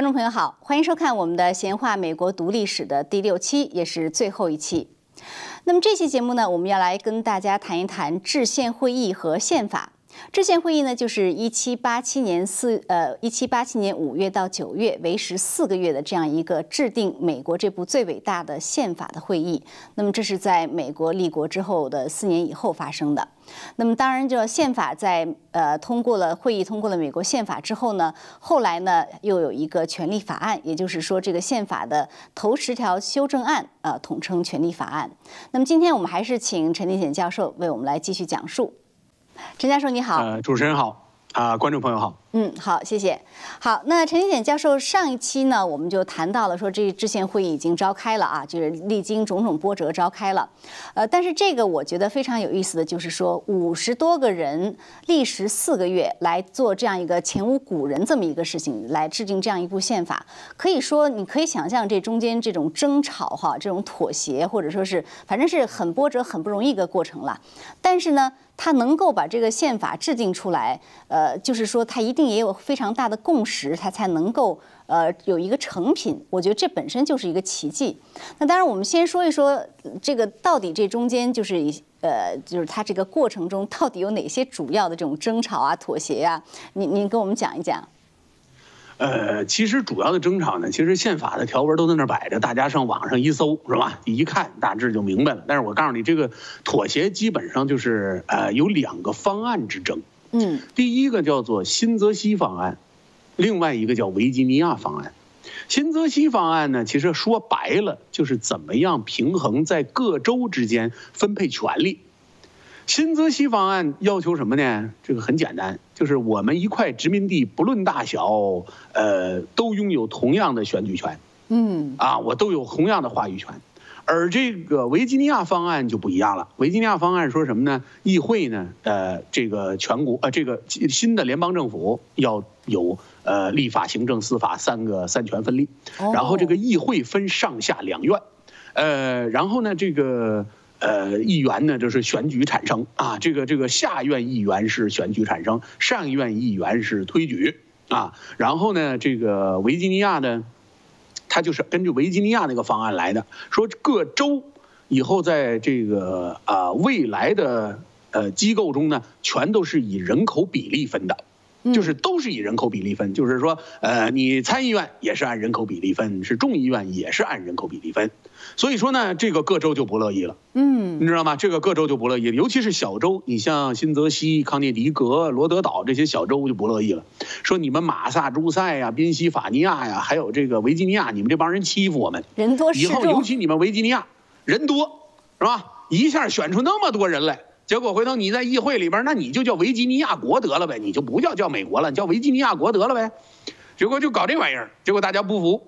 观众朋友好，欢迎收看我们的《闲话美国读历史》的第六期，也是最后一期。那么这期节目呢，我们要来跟大家谈一谈制宪会议和宪法。制宪会议呢，就是一七八七年四呃一七八七年五月到九月为时四个月的这样一个制定美国这部最伟大的宪法的会议。那么这是在美国立国之后的四年以后发生的。那么当然，这宪法在呃通过了会议通过了美国宪法之后呢，后来呢又有一个权利法案，也就是说这个宪法的头十条修正案，呃统称权利法案。那么今天我们还是请陈立显教授为我们来继续讲述。陈教授你好，呃，主持人好，啊，观众朋友好。嗯，好，谢谢。好，那陈新显教授上一期呢，我们就谈到了说这制宪会议已经召开了啊，就是历经种种波折召开了。呃，但是这个我觉得非常有意思的就是说，五十多个人历时四个月来做这样一个前无古人这么一个事情，来制定这样一部宪法，可以说你可以想象这中间这种争吵哈，这种妥协或者说是反正是很波折、很不容易一个过程了。但是呢，他能够把这个宪法制定出来，呃，就是说他一定。也有非常大的共识，它才能够呃有一个成品。我觉得这本身就是一个奇迹。那当然，我们先说一说这个到底这中间就是一呃就是它这个过程中到底有哪些主要的这种争吵啊、妥协呀？您您跟我们讲一讲。呃，其实主要的争吵呢，其实宪法的条文都在那儿摆着，大家上网上一搜是吧？一看大致就明白了。但是我告诉你，这个妥协基本上就是呃有两个方案之争。嗯，第一个叫做新泽西方案，另外一个叫维吉尼亚方案。新泽西方案呢，其实说白了就是怎么样平衡在各州之间分配权利。新泽西方案要求什么呢？这个很简单，就是我们一块殖民地不论大小，呃，都拥有同样的选举权。嗯，啊，我都有同样的话语权。而这个维吉尼亚方案就不一样了。维吉尼亚方案说什么呢？议会呢，呃，这个全国呃，这个新的联邦政府要有呃立法、行政、司法三个三权分立。然后这个议会分上下两院，呃，然后呢，这个呃议员呢就是选举产生啊，这个这个下院议员是选举产生，上院议员是推举啊。然后呢，这个维吉尼亚呢。他就是根据维吉尼亚那个方案来的，说各州以后在这个啊未来的呃机构中呢，全都是以人口比例分的。就是都是以人口比例分，就是说，呃，你参议院也是按人口比例分，是众议院也是按人口比例分，所以说呢，这个各州就不乐意了，嗯，你知道吗？这个各州就不乐意，尤其是小州，你像新泽西、康涅狄格、罗德岛这些小州就不乐意了，说你们马萨诸塞呀、宾夕法尼亚呀，还有这个维吉尼亚，你们这帮人欺负我们，人多以后尤其你们维吉尼亚人多，是吧？一下选出那么多人来。结果回头你在议会里边，那你就叫维吉尼亚国得了呗，你就不叫叫美国了，叫维吉尼亚国得了呗。结果就搞这玩意儿，结果大家不服。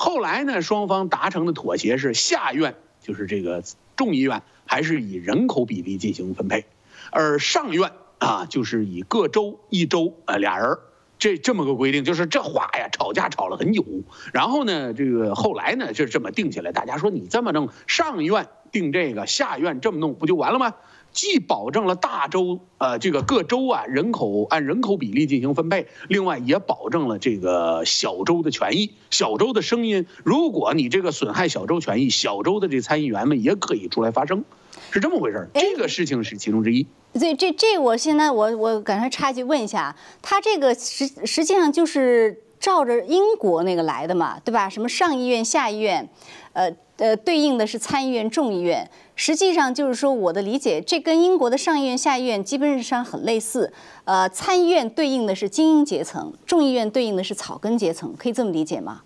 后来呢，双方达成的妥协是下院就是这个众议院还是以人口比例进行分配，而上院啊就是以各州一州呃俩人这这么个规定，就是这话呀吵架吵了很久。然后呢，这个后来呢就这么定下来，大家说你这么弄，上院定这个，下院这么弄不就完了吗？既保证了大州，呃，这个各州啊人口按人口比例进行分配，另外也保证了这个小州的权益、小州的声音。如果你这个损害小州权益，小州的这参议员们也可以出来发声，是这么回事儿这个事情是其中之一。对，这这我现在我我赶快插一句问一下，他这个实实际上就是照着英国那个来的嘛，对吧？什么上议院、下议院，呃。呃，对应的是参议院、众议院，实际上就是说，我的理解，这跟英国的上议院、下议院基本上很类似。呃，参议院对应的是精英阶层，众议院对应的是草根阶层，可以这么理解吗？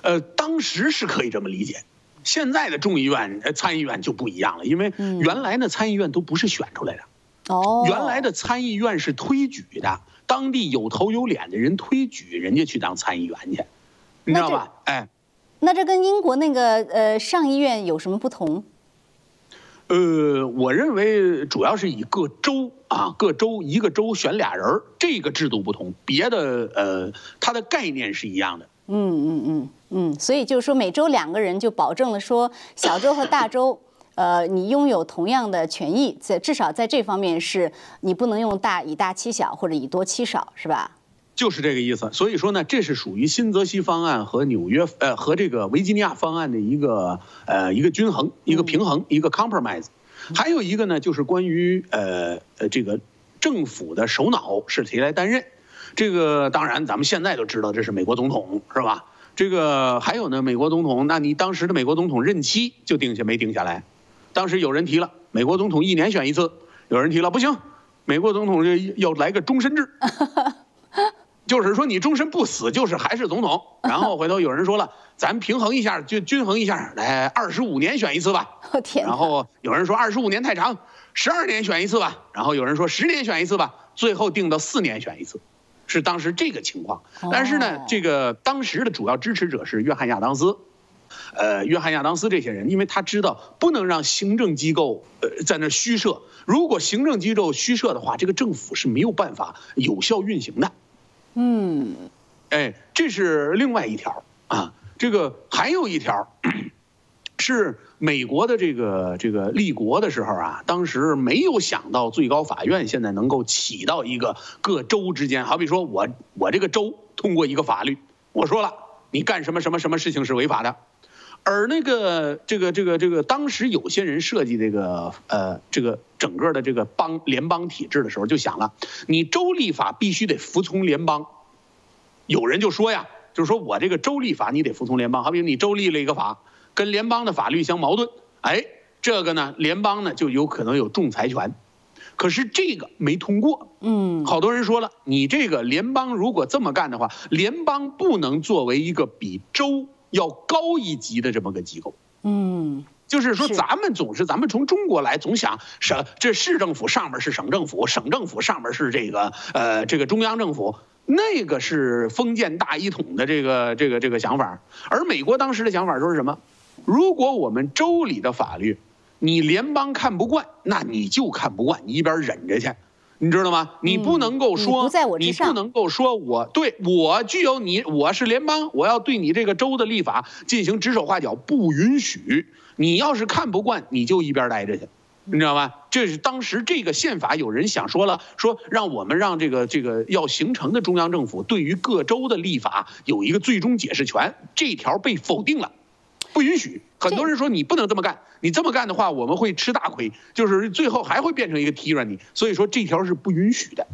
呃，当时是可以这么理解，现在的众议院、参议院就不一样了，因为原来的参议院都不是选出来的，哦，原来的参议院是推举的，当地有头有脸的人推举人家去当参议员去，你知道吧？哎。那这跟英国那个呃上议院有什么不同？呃，我认为主要是以各州啊，各州一个州选俩人儿，这个制度不同。别的呃，它的概念是一样的。嗯嗯嗯嗯，所以就是说每周两个人就保证了说小州和大州，呃，你拥有同样的权益，在至少在这方面是你不能用大以大欺小或者以多欺少，是吧？就是这个意思。所以说呢，这是属于新泽西方案和纽约呃和这个维吉尼亚方案的一个呃一个均衡、一个平衡、一个 compromise。还有一个呢，就是关于呃呃这个政府的首脑是谁来担任。这个当然咱们现在都知道，这是美国总统是吧？这个还有呢，美国总统，那你当时的美国总统任期就定下没定下来？当时有人提了，美国总统一年选一次，有人提了不行，美国总统这要来个终身制。就是说你终身不死，就是还是总统。然后回头有人说了，咱平衡一下，就均衡一下，来二十五年选一次吧。我天！然后有人说二十五年太长，十二年选一次吧。然后有人说十年选一次吧。最后定到四年选一次，是当时这个情况。但是呢，这个当时的主要支持者是约翰亚当斯，呃，约翰亚当斯这些人，因为他知道不能让行政机构呃在那虚设，如果行政机构虚设的话，这个政府是没有办法有效运行的。嗯，哎，这是另外一条啊。这个还有一条，是美国的这个这个立国的时候啊，当时没有想到最高法院现在能够起到一个各州之间，好比说我我这个州通过一个法律，我说了你干什么什么什么事情是违法的，而那个这个这个这个当时有些人设计这个呃这个整个的这个邦联邦体制的时候，就想了，你州立法必须得服从联邦。有人就说呀，就是说我这个州立法你得服从联邦，好比你州立了一个法，跟联邦的法律相矛盾，哎，这个呢，联邦呢就有可能有仲裁权，可是这个没通过，嗯，好多人说了，你这个联邦如果这么干的话，联邦不能作为一个比州要高一级的这么个机构，嗯，就是说咱们总是咱们从中国来总想省这市政府上面是省政府，省政府上面是这个呃这个中央政府。那个是封建大一统的这个这个这个想法，而美国当时的想法说是什么？如果我们州里的法律，你联邦看不惯，那你就看不惯，你一边忍着去，你知道吗？你不能够嗯你说，不在我之你不能够说我对我具有你，我是联邦，我要对你这个州的立法进行指手画脚，不允许。你要是看不惯，你就一边待着去。你知道吗？这是当时这个宪法有人想说了，说让我们让这个这个要形成的中央政府对于各州的立法有一个最终解释权，这条被否定了，不允许。很多人说你不能这么干，你这么干的话我们会吃大亏，就是最后还会变成一个 tyranny。所以说这条是不允许的。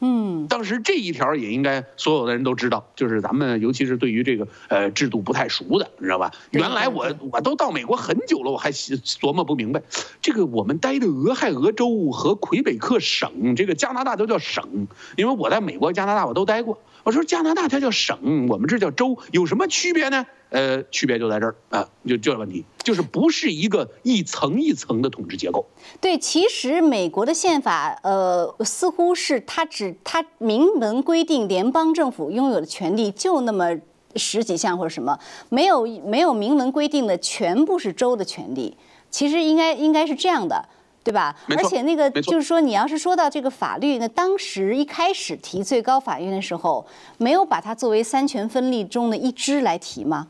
嗯，当时这一条也应该所有的人都知道，就是咱们尤其是对于这个呃制度不太熟的，你知道吧？原来我我都到美国很久了，我还琢磨不明白，这个我们待的俄亥俄州和魁北克省，这个加拿大都叫省，因为我在美国、加拿大我都待过。我说加拿大它叫省，我们这叫州，有什么区别呢？呃，区别就在这儿啊，就这个问题，就是不是一个一层一层的统治结构。对，其实美国的宪法，呃，似乎是它只它明文规定联邦政府拥有的权利就那么十几项或者什么，没有没有明文规定的全部是州的权利。其实应该应该是这样的，对吧？而且那个就是说，你要是说到这个法律，那当时一开始提最高法院的时候，没有把它作为三权分立中的一支来提吗？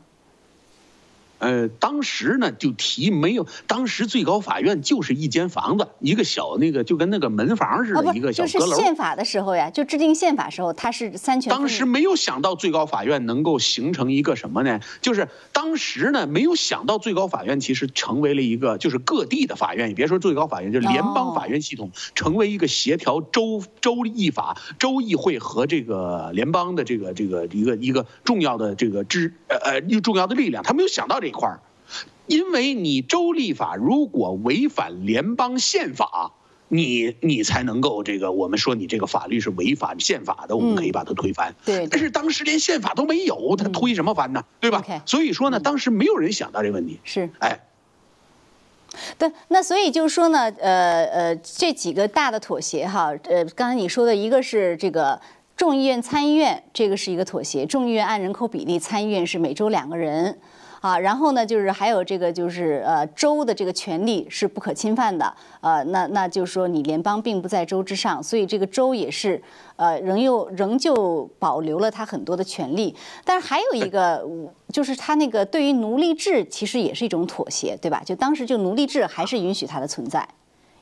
呃，当时呢就提没有，当时最高法院就是一间房子，一个小那个就跟那个门房似啊，的，一个，小就是阁楼。宪法的时候呀，就制定宪法时候，它是三权。当时没有想到最高法院能够形成一个什么呢？就是当时呢没有想到最高法院其实成为了一个就是各地的法院，也别说最高法院，就是联邦法院系统成为一个协调州州议法、州议会和这个联邦的这个这个一个一个重要的这个支呃呃重要的力量。他没有想到这一块儿，因为你州立法如果违反联邦宪法。你你才能够这个，我们说你这个法律是违反宪法的，我们可以把它推翻。对但是当时连宪法都没有，他推什么翻呢？对吧所以说呢，当时没有人想到这个问题。是哎，对，那所以就是说呢，呃呃，这几个大的妥协哈，呃，刚才你说的一个是这个众议院、参议院，这个是一个妥协，众议院按人口比例，参议院是每周两个人。啊，然后呢，就是还有这个，就是呃，州的这个权利是不可侵犯的，呃，那那就是说你联邦并不在州之上，所以这个州也是呃，仍又仍旧保留了它很多的权利。但是还有一个，就是它那个对于奴隶制其实也是一种妥协，对吧？就当时就奴隶制还是允许它的存在。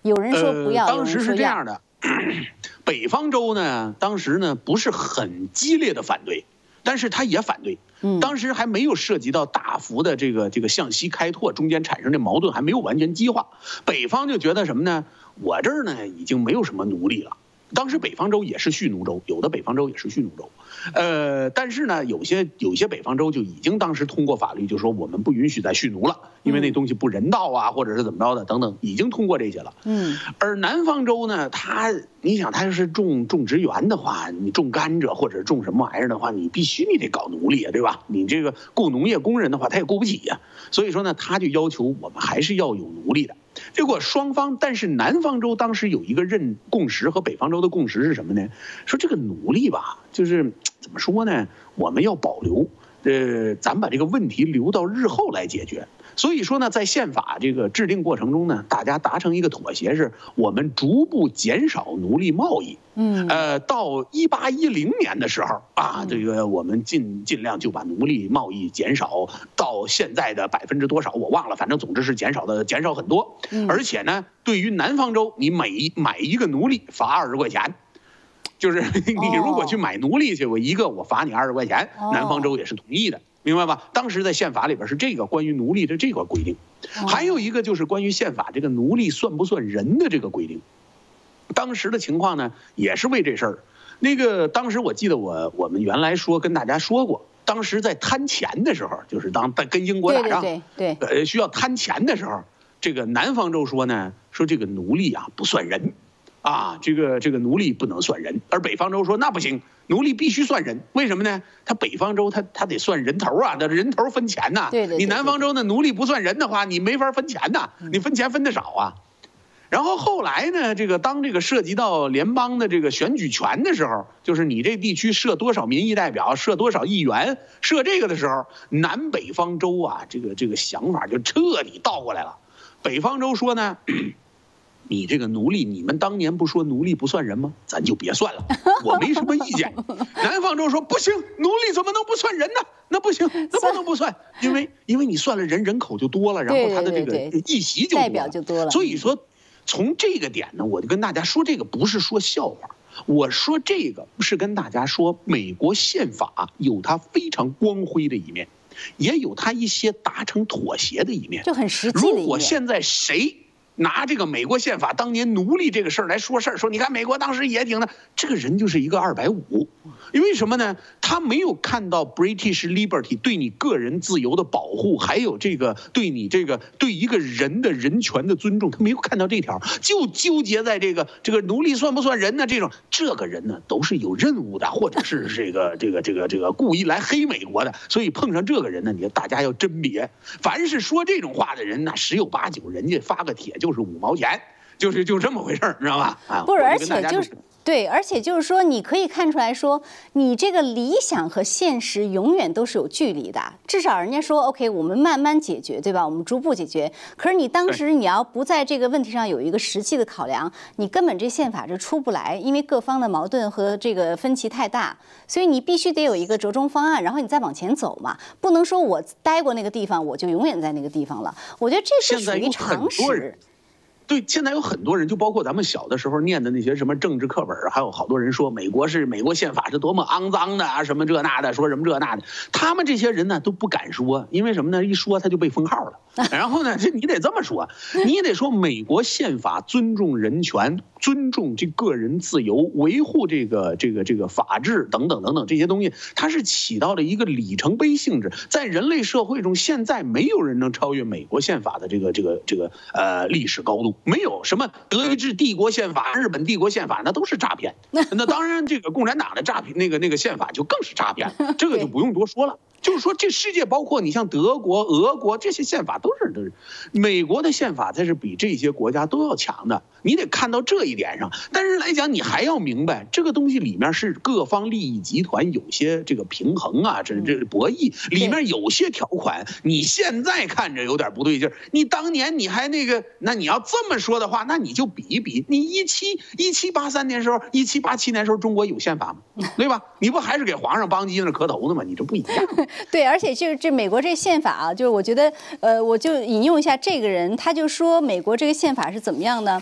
有人说不要，当时。是这样的，北方州呢，当时呢不是很激烈的反对，但是他也反对。嗯，当时还没有涉及到大幅的这个这个向西开拓，中间产生的矛盾还没有完全激化。北方就觉得什么呢？我这儿呢已经没有什么奴隶了。当时北方州也是蓄奴州，有的北方州也是蓄奴州。呃，但是呢，有些有些北方州就已经当时通过法律，就说我们不允许再蓄奴了，因为那东西不人道啊，或者是怎么着的等等，已经通过这些了。嗯，而南方州呢，它你想，它要是种种植园的话，你种甘蔗或者种什么玩意儿的话，你必须你得搞奴隶啊，对吧？你这个雇农业工人的话，他也雇不起呀。所以说呢，他就要求我们还是要有奴隶的。结果双方，但是南方州当时有一个认共识和北方州的共识是什么呢？说这个奴隶吧，就是怎么说呢？我们要保留，呃，咱把这个问题留到日后来解决。所以说呢，在宪法这个制定过程中呢，大家达成一个妥协，是我们逐步减少奴隶贸易。嗯，呃，到一八一零年的时候啊，这个我们尽尽量就把奴隶贸易减少到现在的百分之多少我忘了，反正总之是减少的减少很多。而且呢，对于南方州，你每买一个奴隶罚二十块钱。就是你如果去买奴隶去，我一个我罚你二十块钱，南方州也是同意的，明白吧？当时在宪法里边是这个关于奴隶的这个规定，还有一个就是关于宪法这个奴隶算不算人的这个规定。当时的情况呢，也是为这事儿。那个当时我记得我我们原来说跟大家说过，当时在摊钱的时候，就是当在跟英国打仗，对对对，呃需要摊钱的时候，这个南方州说呢，说这个奴隶啊不算人。啊，这个这个奴隶不能算人，而北方州说那不行，奴隶必须算人。为什么呢？他北方州他他得算人头啊，那人头分钱呐。对对。你南方州那奴隶不算人的话，你没法分钱呐，你分钱分的少啊。然后后来呢，这个当这个涉及到联邦的这个选举权的时候，就是你这地区设多少民意代表，设多少议员，设这个的时候，南北方州啊，这个这个想法就彻底倒过来了。北方州说呢。你这个奴隶，你们当年不说奴隶不算人吗？咱就别算了，我没什么意见。南方州说不行，奴隶怎么能不算人呢？那不行，那不能不算，因为因为你算了人，人口就多了，然后他的这个议席就代表就多了。所以说，从这个点呢，我就跟大家说，这个不是说笑话，我说这个是跟大家说，美国宪法有它非常光辉的一面，也有它一些达成妥协的一面，就很实际如果现在谁？拿这个美国宪法当年奴隶这个事儿来说事儿，说你看美国当时也挺的，这个人就是一个二百五，因为什么呢？他没有看到 British Liberty 对你个人自由的保护，还有这个对你这个对一个人的人权的尊重，他没有看到这条，就纠结在这个这个奴隶算不算人呢？这种这个人呢都是有任务的，或者是这个这个这个这个故意来黑美国的，所以碰上这个人呢，你大家要甄别，凡是说这种话的人，那十有八九人家发个帖就。就是五毛钱，就是就这么回事儿，知道吧？啊，不是，而且就是对，而且就是说，你可以看出来说，你这个理想和现实永远都是有距离的。至少人家说，OK，我们慢慢解决，对吧？我们逐步解决。可是你当时你要不在这个问题上有一个实际的考量，你根本这宪法就出不来，因为各方的矛盾和这个分歧太大，所以你必须得有一个折中方案，然后你再往前走嘛。不能说我待过那个地方，我就永远在那个地方了。我觉得这是属于常识。对，现在有很多人，就包括咱们小的时候念的那些什么政治课本还有好多人说美国是美国宪法是多么肮脏的啊，什么这那的，说什么这那的，他们这些人呢都不敢说，因为什么呢？一说他就被封号了。然后呢，这你得这么说，你得说美国宪法尊重人权，尊重这个人自由，维护这个这个这个法治等等等等这些东西，它是起到了一个里程碑性质，在人类社会中，现在没有人能超越美国宪法的这个这个这个呃历史高度。没有什么德意志帝国宪法、日本帝国宪法，那都是诈骗。那当然，这个共产党的诈骗，那个那个宪法就更是诈骗，这个就 不用多说了。就是说，这世界包括你像德国、俄国这些宪法都是都是，美国的宪法才是比这些国家都要强的。你得看到这一点上。但是来讲，你还要明白这个东西里面是各方利益集团有些这个平衡啊，这这博弈里面有些条款，你现在看着有点不对劲儿。你当年你还那个，那你要这么说的话，那你就比一比，你一七一七八三年时候，一七八七年时候中国有宪法吗？对吧？你不还是给皇上邦基那磕头呢吗？你这不一样。对，而且就是这美国这宪法啊，就是我觉得，呃，我就引用一下这个人，他就说美国这个宪法是怎么样呢？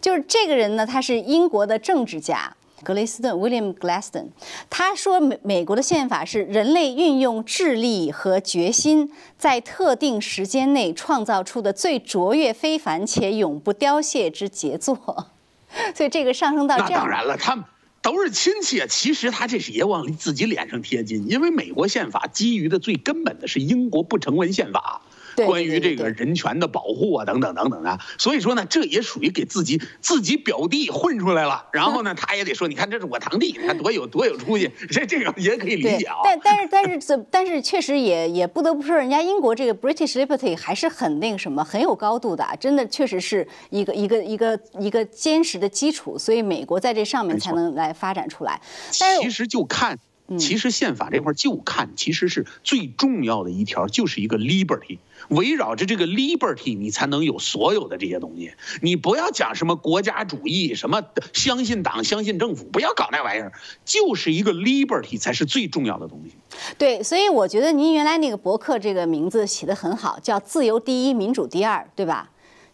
就是这个人呢，他是英国的政治家。格雷斯顿 （William Gladstone） 他说，美美国的宪法是人类运用智力和决心，在特定时间内创造出的最卓越、非凡且永不凋谢之杰作。所以这个上升到这样，那当然了，他们都是亲戚啊。其实他这是也往自己脸上贴金，因为美国宪法基于的最根本的是英国不成文宪法。关于这个人权的保护啊，等等等等的，所以说呢，这也属于给自己自己表弟混出来了。然后呢，他也得说，你看这是我堂弟，你看 多有多有出息，这这个也可以理解啊。但但是但是但是确实也也不得不说，人家英国这个 British Liberty 还是很那个什么，很有高度的，啊真的确实是一个一个一个一个坚实的基础，所以美国在这上面才能来发展出来。但其实就看。其实宪法这块就看，其实是最重要的一条，就是一个 liberty，围绕着这个 liberty，你才能有所有的这些东西。你不要讲什么国家主义，什么相信党、相信政府，不要搞那玩意儿，就是一个 liberty 才是最重要的东西。对，所以我觉得您原来那个博客这个名字起得很好，叫“自由第一，民主第二”，对吧？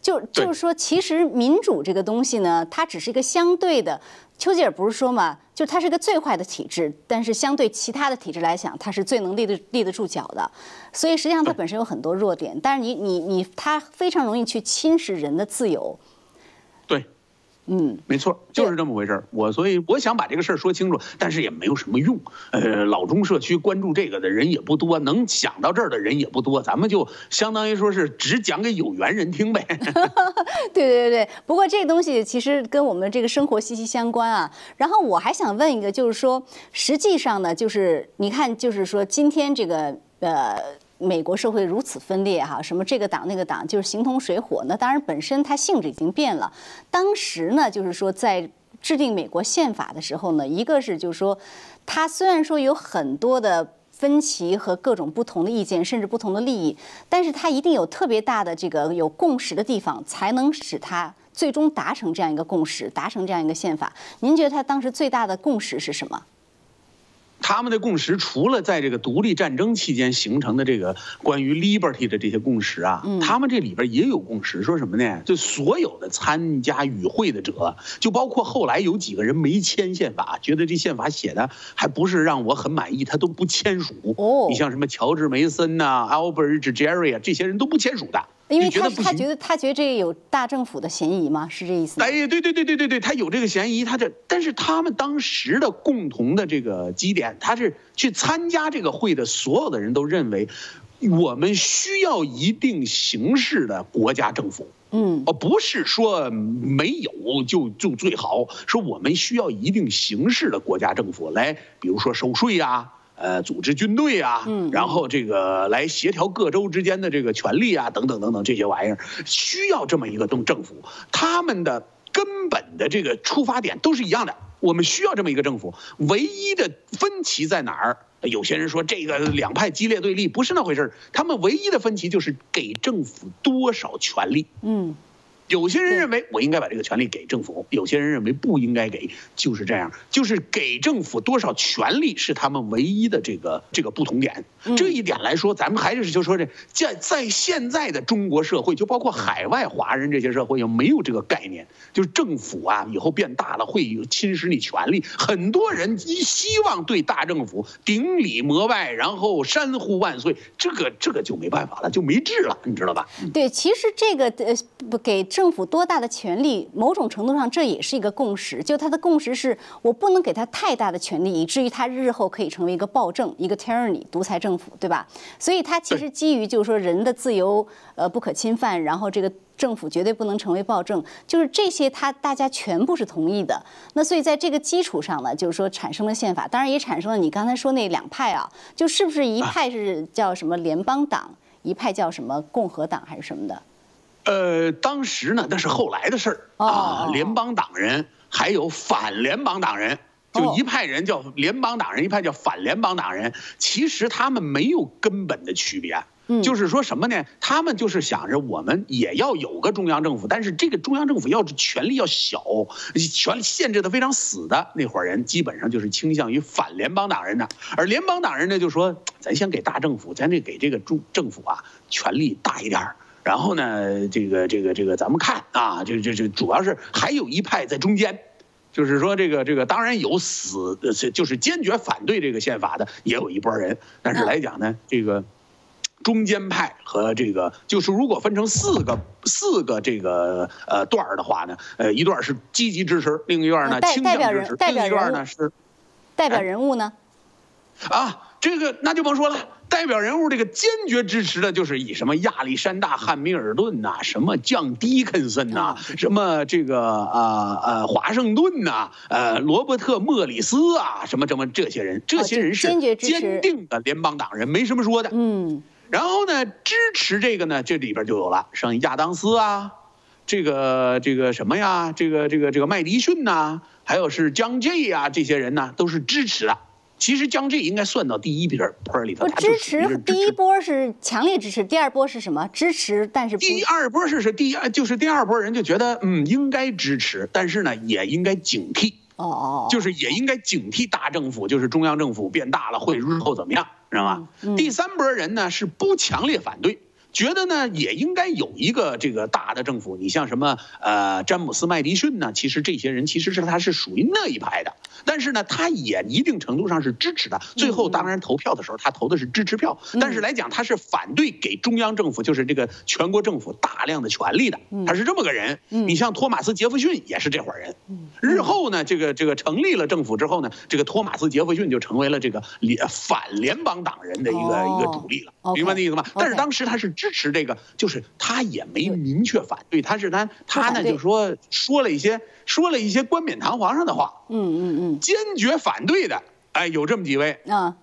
就就是说，其实民主这个东西呢，它只是一个相对的。丘吉尔不是说嘛，就它是一个最坏的体制，但是相对其他的体制来讲，它是最能立得立得住脚的。所以实际上它本身有很多弱点，但是你你你，它非常容易去侵蚀人的自由。嗯，没错，就是这么回事儿。我所以我想把这个事儿说清楚，但是也没有什么用。呃，老中社区关注这个的人也不多，能想到这儿的人也不多，咱们就相当于说是只讲给有缘人听呗。对对对对，不过这个东西其实跟我们这个生活息息相关啊。然后我还想问一个，就是说，实际上呢，就是你看，就是说今天这个呃。美国社会如此分裂，哈，什么这个党那个党，就是形同水火。那当然，本身它性质已经变了。当时呢，就是说在制定美国宪法的时候呢，一个是就是说，它虽然说有很多的分歧和各种不同的意见，甚至不同的利益，但是它一定有特别大的这个有共识的地方，才能使它最终达成这样一个共识，达成这样一个宪法。您觉得它当时最大的共识是什么？他们的共识，除了在这个独立战争期间形成的这个关于 liberty 的这些共识啊，他们这里边也有共识，说什么呢？就所有的参加与会的者，就包括后来有几个人没签宪法，觉得这宪法写的还不是让我很满意，他都不签署。哦，你像什么乔治梅森呐、Albert Jerry 啊，这些人都不签署的。因为他他觉得他觉得这个有大政府的嫌疑吗？是这意思？哎，对对对对对对，他有这个嫌疑。他这，但是他们当时的共同的这个基点，他是去参加这个会的所有的人都认为，我们需要一定形式的国家政府。嗯，哦，不是说没有就就最好，说我们需要一定形式的国家政府来，比如说收税呀。呃，组织军队啊，然后这个来协调各州之间的这个权利啊，等等等等这些玩意儿，需要这么一个政政府。他们的根本的这个出发点都是一样的，我们需要这么一个政府。唯一的分歧在哪儿？有些人说这个两派激烈对立，不是那回事儿。他们唯一的分歧就是给政府多少权利。嗯。有些人认为我应该把这个权利给政府，有些人认为不应该给，就是这样，就是给政府多少权利是他们唯一的这个这个不同点。这一点来说，咱们还是就说这在在现在的中国社会，就包括海外华人这些社会，也没有这个概念，就是政府啊以后变大了会有侵蚀你权利。很多人希望对大政府顶礼膜拜，然后山呼万岁，这个这个就没办法了，就没治了，你知道吧？对，其实这个呃不给。政府多大的权力，某种程度上这也是一个共识。就他的共识是我不能给他太大的权力，以至于他日后可以成为一个暴政、一个 tyranny 独裁政府，对吧？所以他其实基于就是说人的自由呃不可侵犯，然后这个政府绝对不能成为暴政，就是这些他大家全部是同意的。那所以在这个基础上呢，就是说产生了宪法，当然也产生了你刚才说那两派啊，就是不是一派是叫什么联邦党，一派叫什么共和党还是什么的？呃，当时呢，那是后来的事儿啊。联邦党人还有反联邦党人，就一派人叫联邦党人，一派叫反联邦党人。其实他们没有根本的区别，就是说什么呢？他们就是想着我们也要有个中央政府，但是这个中央政府要是权力要小，权力限制的非常死的那伙人，基本上就是倾向于反联邦党人的。而联邦党人呢，就说咱先给大政府，咱得给这个中政府啊权力大一点儿。然后呢，这个这个这个咱们看啊，就就就主要是还有一派在中间。就是说，这个这个当然有死，就是坚决反对这个宪法的，也有一波人。但是来讲呢，这个中间派和这个，就是如果分成四个四个这个呃段儿的话呢，呃，一段是积极支持，另一段呢倾向支持，另一段呢是代表人物呢？啊，这个那就甭说了。代表人物这个坚决支持的就是以什么亚历山大汉密尔顿呐，什么降迪肯森呐，什么这个啊呃华盛顿呐，呃罗伯特莫里斯啊，什么什么这些人，这些人是坚定的联邦党人，没什么说的。嗯，然后呢，支持这个呢，这里边就有了，像亚当斯啊，这个这个什么呀，这个这个这个麦迪逊呐，还有是江 J 啊，这些人呢都是支持的。其实江这应该算到第一波坡里头。不支持第一波是强烈支持，第二波是什么？支持，但是第二波是是第二就是第二波人就觉得嗯应该支持，但是呢也应该警惕。哦哦。就是也应该警惕大政府，就是中央政府变大了会日后怎么样，知道吗？第三波人呢是不强烈反对。觉得呢，也应该有一个这个大的政府。你像什么呃，詹姆斯麦迪逊呢？其实这些人其实是他是属于那一派的，但是呢，他也一定程度上是支持的。最后当然投票的时候，他投的是支持票，但是来讲他是反对给中央政府，就是这个全国政府大量的权力的。他是这么个人。你像托马斯杰弗逊也是这伙人。日后呢，这个这个成立了政府之后呢，这个托马斯杰弗逊就成为了这个联反联邦党人的一个一个主力了。明白那意思吗？但是当时他是支持这个，就是他也没明确反对，他是他他呢就说说了一些说了一些冠冕堂皇上的话，嗯嗯嗯，坚决反对的，哎，有这么几位，啊，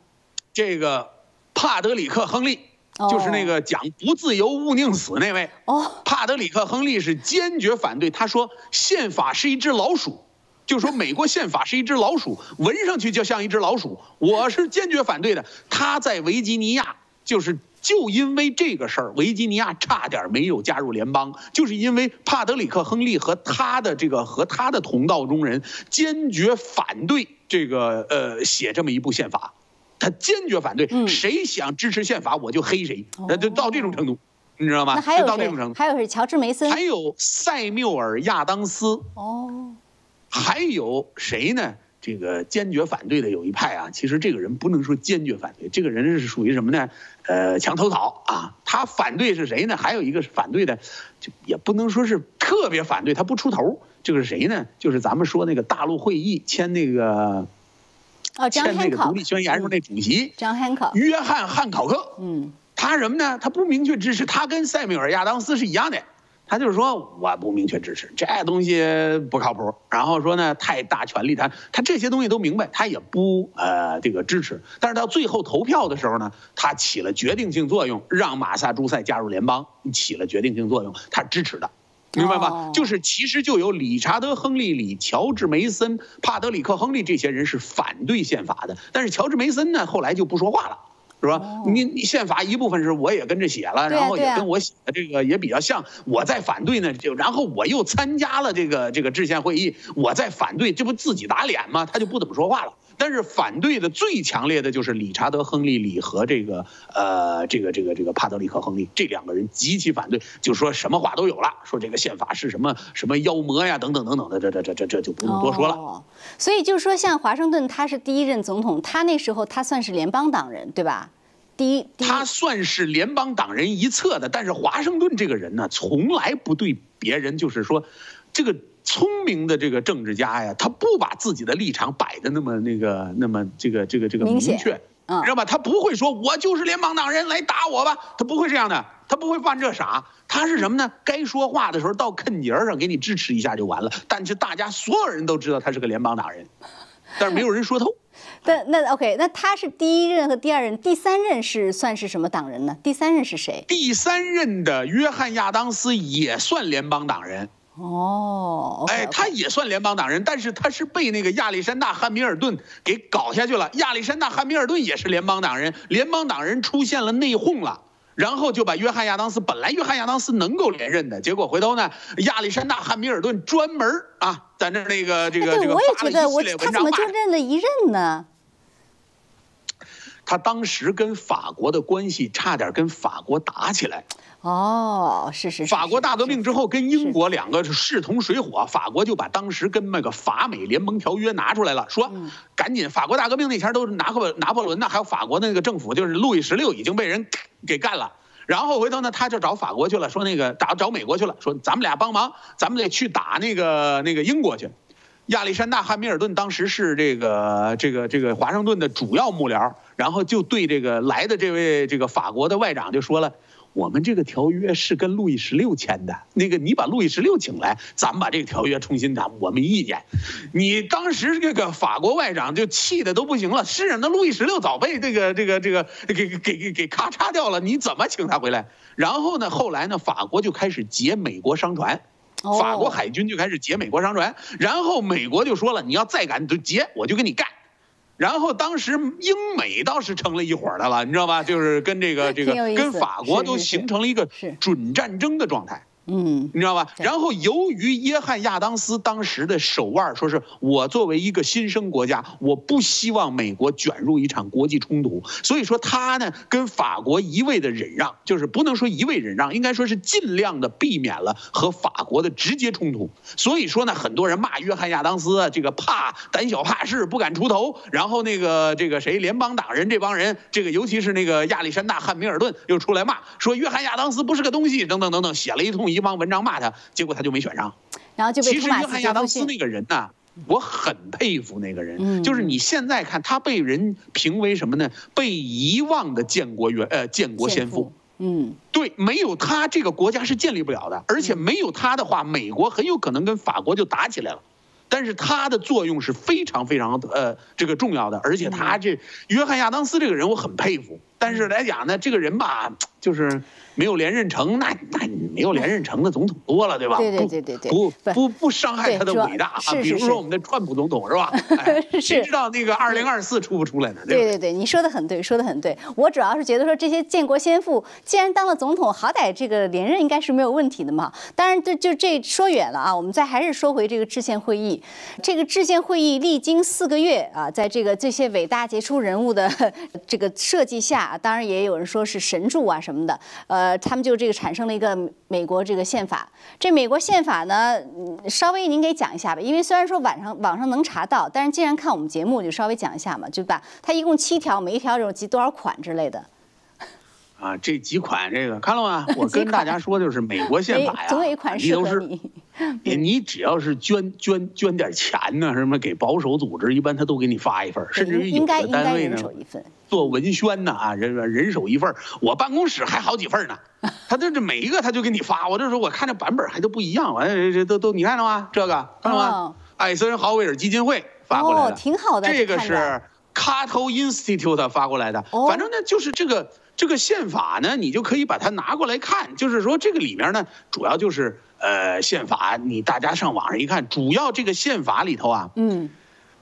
这个帕德里克·亨利，就是那个讲不自由勿宁死那位，哦，帕德里克·亨利是坚决反对，他说宪法是一只老鼠，就说美国宪法是一只老鼠，闻上去就像一只老鼠，我是坚决反对的。他在维吉尼亚。就是就因为这个事儿，维吉尼亚差点没有加入联邦，就是因为帕德里克·亨利和他的这个和他的同道中人坚决反对这个呃写这么一部宪法，他坚决反对，谁想支持宪法我就黑谁，那就到这种程度，你知道吗？那还有到这种程度，还有是乔治·梅森，还有塞缪尔·亚当斯，哦，还有谁呢？这个坚决反对的有一派啊，其实这个人不能说坚决反对，这个人是属于什么呢？呃，墙头草啊。他反对是谁呢？还有一个是反对的，就也不能说是特别反对，他不出头。这个是谁呢？就是咱们说那个大陆会议签那个，哦，签那个独立宣言时候那主席，张汉考，约翰汉考克。嗯，他什么呢？他不明确支持，他跟塞缪尔亚当斯是一样的。他就是说，我不明确支持这东西不靠谱。然后说呢，太大权力，他他这些东西都明白，他也不呃这个支持。但是到最后投票的时候呢，他起了决定性作用，让马萨诸塞加入联邦起了决定性作用，他支持的，明白吧？就是其实就有理查德·亨利、里乔治·梅森、帕德里克·亨利这些人是反对宪法的，但是乔治·梅森呢，后来就不说话了。是吧？你你宪法一部分是我也跟着写了，然后也跟我写的这个也比较像。我在反对呢，就然后我又参加了这个这个制宪会议，我在反对，这不自己打脸吗？他就不怎么说话了。但是反对的最强烈的就是理查德·亨利里和这个呃这个这个这个帕德里克·亨利这两个人极其反对，就说什么话都有了，说这个宪法是什么什么妖魔呀等等等等的，这这这这这就不用多说了。所以就是说，像华盛顿他是第一任总统，他那时候他算是联邦党人，对吧？第一，他算是联邦党人一侧的，但是华盛顿这个人呢，从来不对别人就是说，这个聪明的这个政治家呀，他不把自己的立场摆的那么那个那么这个这个这个明确，知道吧？他不会说我就是联邦党人来打我吧，他不会这样的，他不会犯这傻，他是什么呢？该说话的时候到坑节上给你支持一下就完了，但是大家所有人都知道他是个联邦党人，但是没有人说透。那那 OK，那他是第一任和第二任，第三任是算是什么党人呢？第三任是谁？第三任的约翰亚当斯也算联邦党人。哦，哎，他也算联邦党人，但是他是被那个亚历山大汉密尔顿给搞下去了。亚历山大汉密尔顿也是联邦党人，联邦党人出现了内讧了。然后就把约翰亚当斯，本来约翰亚当斯能够连任的，结果回头呢，亚历山大汉密尔顿专门啊，在那那个这个这个发了一系列文章他怎么就认了一任呢？他当时跟法国的关系差点跟法国打起来。哦，是是。法国大革命之后，跟英国两个势同水火，法国就把当时跟那个法美联盟条约拿出来了，说赶紧。法国大革命那前都是拿破拿破仑呢，还有法国的那个政府，就是路易十六已经被人给干了。然后回头呢，他就找法国去了，说那个打找美国去了，说咱们俩帮忙，咱们得去打那个那个英国去。亚历山大汉密尔顿当时是这个这个这个华盛顿的主要幕僚，然后就对这个来的这位这个法国的外长就说了。我们这个条约是跟路易十六签的，那个你把路易十六请来，咱们把这个条约重新谈，我没意见。你当时这个法国外长就气的都不行了，是啊，那路易十六早被这个这个这个给给给给咔嚓掉了，你怎么请他回来？然后呢，后来呢，法国就开始劫美国商船，法国海军就开始劫美国商船，然后美国就说了，你要再敢就劫，我就跟你干。然后当时英美倒是成了一伙的了，你知道吧？就是跟这个 这个跟法国都形成了一个准战争的状态。嗯，你知道吧？然后由于约翰亚当斯当时的手腕，说是我作为一个新生国家，我不希望美国卷入一场国际冲突，所以说他呢跟法国一味的忍让，就是不能说一味忍让，应该说是尽量的避免了和法国的直接冲突。所以说呢，很多人骂约翰亚当斯这个怕胆小怕事不敢出头，然后那个这个谁联邦党人这帮人，这个尤其是那个亚历山大汉密尔顿又出来骂说约翰亚当斯不是个东西，等等等等，写了一通。一帮文章骂他，结果他就没选上。然后就被其实约翰亚当斯那个人呢，我很佩服那个人。就是你现在看他被人评为什么呢？被遗忘的建国元呃建国先父。嗯，对，没有他这个国家是建立不了的，而且没有他的话，美国很有可能跟法国就打起来了。但是他的作用是非常非常呃这个重要的，而且他这约翰亚当斯这个人我很佩服。但是来讲呢，这个人吧，就是。没有连任成，那那没有连任成的总统多了，对吧？对对对对对，不不不伤害他的伟大啊！比如说我们的川普总统是吧？谁知道那个二零二四出不出来呢？对对对，你说的很对，说的很对。我主要是觉得说这些建国先父既然当了总统，好歹这个连任应该是没有问题的嘛。当然，这就这说远了啊。我们再还是说回这个制宪会议，这个制宪会议历经四个月啊，在这个这些伟大杰出人物的 这个设计下，当然也有人说是神助啊什么的，呃。他们就这个产生了一个美国这个宪法。这美国宪法呢，稍微您给讲一下吧。因为虽然说晚上网上能查到，但是既然看我们节目，就稍微讲一下嘛，就把它一共七条，每一条有几多少款之类的。啊，这几款这个看了吗？我跟大家说，就是美国宪法呀，总有一款适合你。你你只要是捐捐捐点钱呢，什么给保守组织，一般他都给你发一份，甚至于有的单位呢。做文宣呢啊，人人手一份我办公室还好几份呢。他这这每一个他就给你发，我这时候我看这版本还都不一样，完这这都都你看到吗？这个看了吗？艾森豪威尔基金会发过来的，挺好的。这个是 Cato Institute 发过来的，反正呢就是这个这个宪法呢，你就可以把它拿过来看，就是说这个里面呢，主要就是呃宪法，你大家上网上一看，主要这个宪法里头啊，嗯，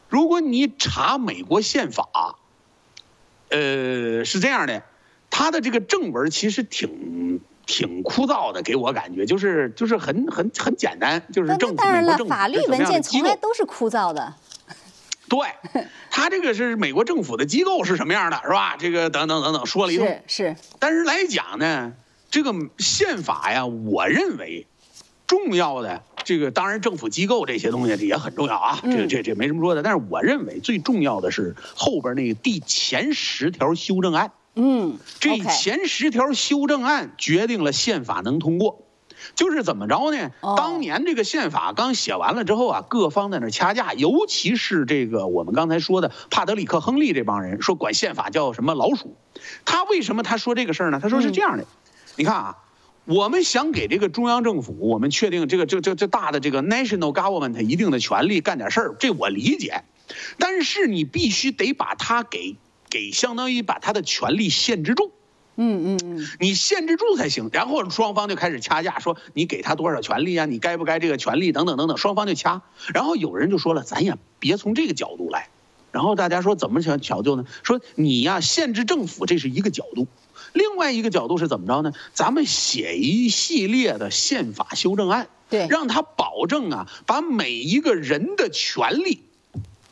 如果你查美国宪法。呃，是这样的，它的这个正文其实挺挺枯燥的，给我感觉就是就是很很很简单，就是政府当然了，法律文件从来都是枯燥的。对，他这个是美国政府的机构是什么样的，是吧？这个等等等等说了一通。是是。但是来讲呢，这个宪法呀，我认为重要的这个当然政府机构这些东西也很重要啊，这这这没什么说的。但是我认为最重要的是后边那个第前十条修正案。嗯，这前十条修正案决定了宪法能通过，就是怎么着呢？当年这个宪法刚写完了之后啊，各方在那掐架，尤其是这个我们刚才说的帕德里克·亨利这帮人说管宪法叫什么老鼠。他为什么他说这个事儿呢？他说是这样的，你看啊。我们想给这个中央政府，我们确定这个这这这大的这个 national government 一定的权利干点事儿，这我理解。但是你必须得把它给给相当于把他的权利限制住。嗯嗯嗯，你限制住才行。然后双方就开始掐架，说你给他多少权利啊？你该不该这个权利等等等等，双方就掐。然后有人就说了，咱也别从这个角度来。然后大家说怎么巧巧就呢？说你呀限制政府，这是一个角度。另外一个角度是怎么着呢？咱们写一系列的宪法修正案，对，让他保证啊，把每一个人的权利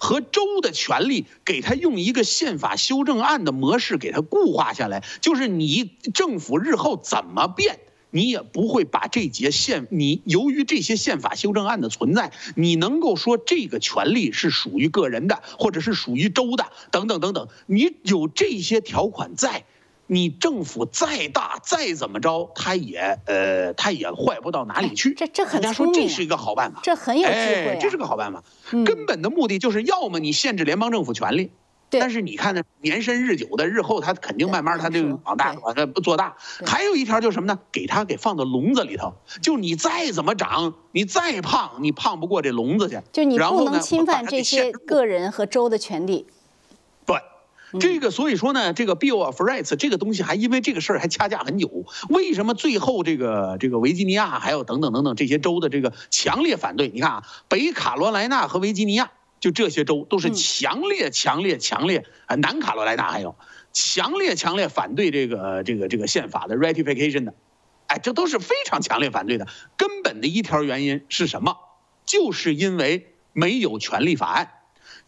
和州的权利，给他用一个宪法修正案的模式给他固化下来，就是你政府日后怎么变，你也不会把这节宪，你由于这些宪法修正案的存在，你能够说这个权利是属于个人的，或者是属于州的，等等等等，你有这些条款在。你政府再大再怎么着，他也呃，他也坏不到哪里去。这这很大家说这是一个好办法，这很有智慧。这是个好办法。根本的目的就是要么你限制联邦政府权力，但是你看呢，年深日久的，日后他肯定慢慢他就往大往他不做大。还有一条就是什么呢？给他给放到笼子里头，就你再怎么长，你再胖，你胖不过这笼子去。就你不能侵犯这些个人和州的权利。这个所以说呢，这个 Bill of Rights 这个东西还因为这个事儿还掐架很久。为什么最后这个这个维吉尼亚还有等等等等这些州的这个强烈反对？你看啊，北卡罗来纳和维吉尼亚就这些州都是强烈强烈强烈啊，南卡罗来纳还有强烈强烈反对这个这个这个宪法的 ratification 的，哎，这都是非常强烈反对的。根本的一条原因是什么？就是因为没有权利法案。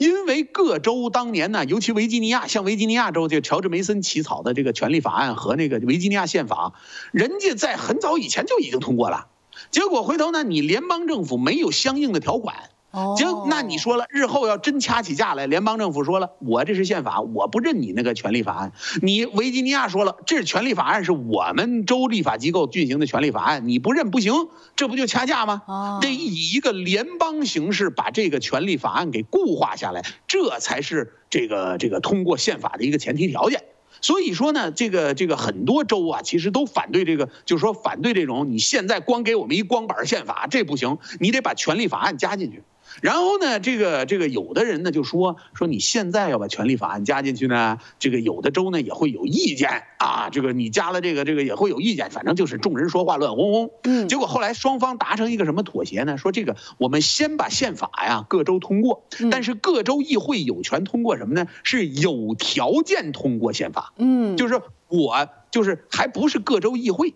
因为各州当年呢，尤其维吉尼亚，像维吉尼亚州就乔治梅森起草的这个权利法案和那个维吉尼亚宪法，人家在很早以前就已经通过了，结果回头呢，你联邦政府没有相应的条款。行，那你说了，日后要真掐起架来，联邦政府说了，我这是宪法，我不认你那个权利法案。你维吉尼亚说了，这是权利法案，是我们州立法机构进行的权利法案，你不认不行，这不就掐架吗？得以一个联邦形式把这个权利法案给固化下来，这才是这个这个通过宪法的一个前提条件。所以说呢，这个这个很多州啊，其实都反对这个，就是说反对这种，你现在光给我们一光板宪法，这不行，你得把权利法案加进去。然后呢，这个这个有的人呢就说说你现在要把权利法案加进去呢，这个有的州呢也会有意见啊，这个你加了这个这个也会有意见，反正就是众人说话乱哄哄。嗯，结果后来双方达成一个什么妥协呢？说这个我们先把宪法呀各州通过，但是各州议会有权通过什么呢？是有条件通过宪法。嗯，就是我就是还不是各州议会。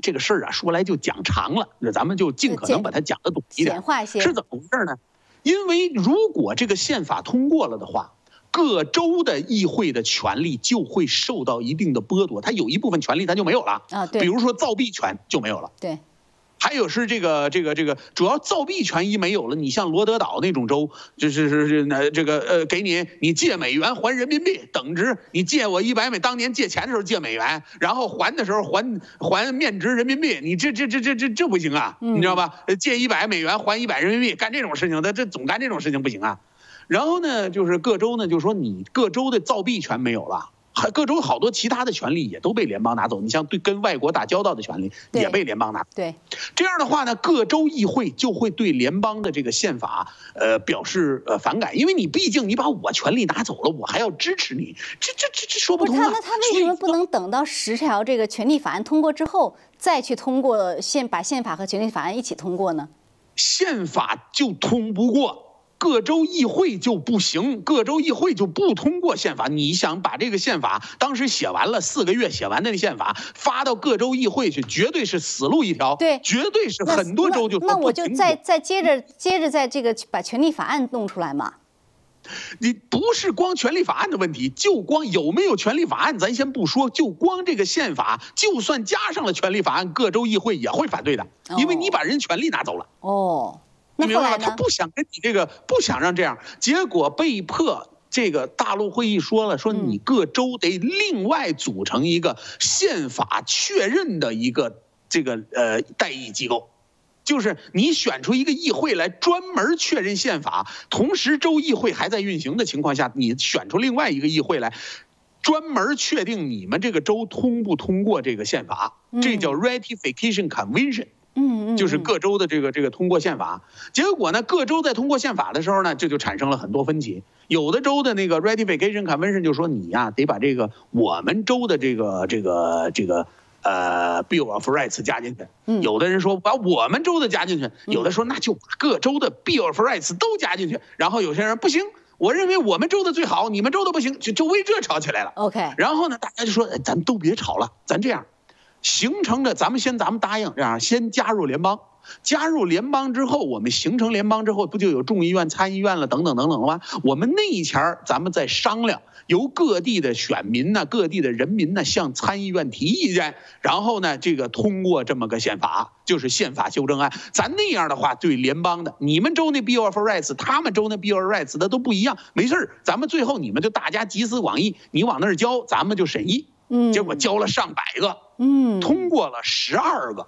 这个事儿啊，说来就讲长了，那咱们就尽可能把它讲的短一点。简化些。是怎么回事呢？因为如果这个宪法通过了的话，各州的议会的权利就会受到一定的剥夺，它有一部分权利它就没有了啊。对。比如说造币权就没有了。对。还有是这个这个这个，主要造币权一没有了，你像罗德岛那种州，就是是是那这个呃，给你你借美元还人民币等值，你借我一百美，当年借钱的时候借美元，然后还的时候还还面值人民币，你这这这这这这不行啊，你知道吧？借一百美元还一百人民币，干这种事情，他这总干这种事情不行啊。然后呢，就是各州呢，就说你各州的造币权没有了。还各州好多其他的权利也都被联邦拿走，你像对跟外国打交道的权利也被联邦拿。对，这样的话呢，各州议会就会对联邦的这个宪法呃表示呃反感，因为你毕竟你把我权利拿走了，我还要支持你，这这这这说不通啊。那他为什么不能等到十条这个权利法案通过之后再去通过宪把宪法和权利法案一起通过呢？宪法就通不过。各州议会就不行，各州议会就不通过宪法。你想把这个宪法当时写完了四个月写完的那宪法发到各州议会去，绝对是死路一条。对，绝对是很多州就那我就再再接着接着在这个把权利法案弄出来嘛。你不是光权利法案的问题，就光有没有权利法案咱先不说，就光这个宪法，就算加上了权利法案，各州议会也会反对的，因为你把人权利拿走了。哦。你明白吗？他不想跟你这个，不想让这样，结果被迫这个大陆会议说了，说你各州得另外组成一个宪法确认的一个这个呃代议机构，就是你选出一个议会来专门确认宪法，同时州议会还在运行的情况下，你选出另外一个议会来，专门确定你们这个州通不通过这个宪法，这叫 ratification convention。嗯，就是各州的这个这个通过宪法，结果呢，各州在通过宪法的时候呢，这就产生了很多分歧。有的州的那个 ratification convention 就说你呀，得把这个我们州的这个这个这个呃 bill of rights 加进去。嗯，有的人说把我们州的加进去，有的说那就把各州的 bill of rights 都加进去。然后有些人不行，我认为我们州的最好，你们州的不行，就就为这吵起来了。OK，然后呢，大家就说咱都别吵了，咱这样。形成着，咱们先咱们答应这样，先加入联邦，加入联邦之后，我们形成联邦之后，不就有众议院、参议院了，等等等等了吗？我们那一前儿，咱们再商量，由各地的选民呢、各地的人民呢，向参议院提意见，然后呢，这个通过这么个宪法，就是宪法修正案。咱那样的话，对联邦的，你们州那 Bill of Rights，他们州那 Bill of Rights 的都不一样，没事儿，咱们最后你们就大家集思广益，你往那儿交，咱们就审议。嗯，结果交了上百个，嗯，通过了十二个，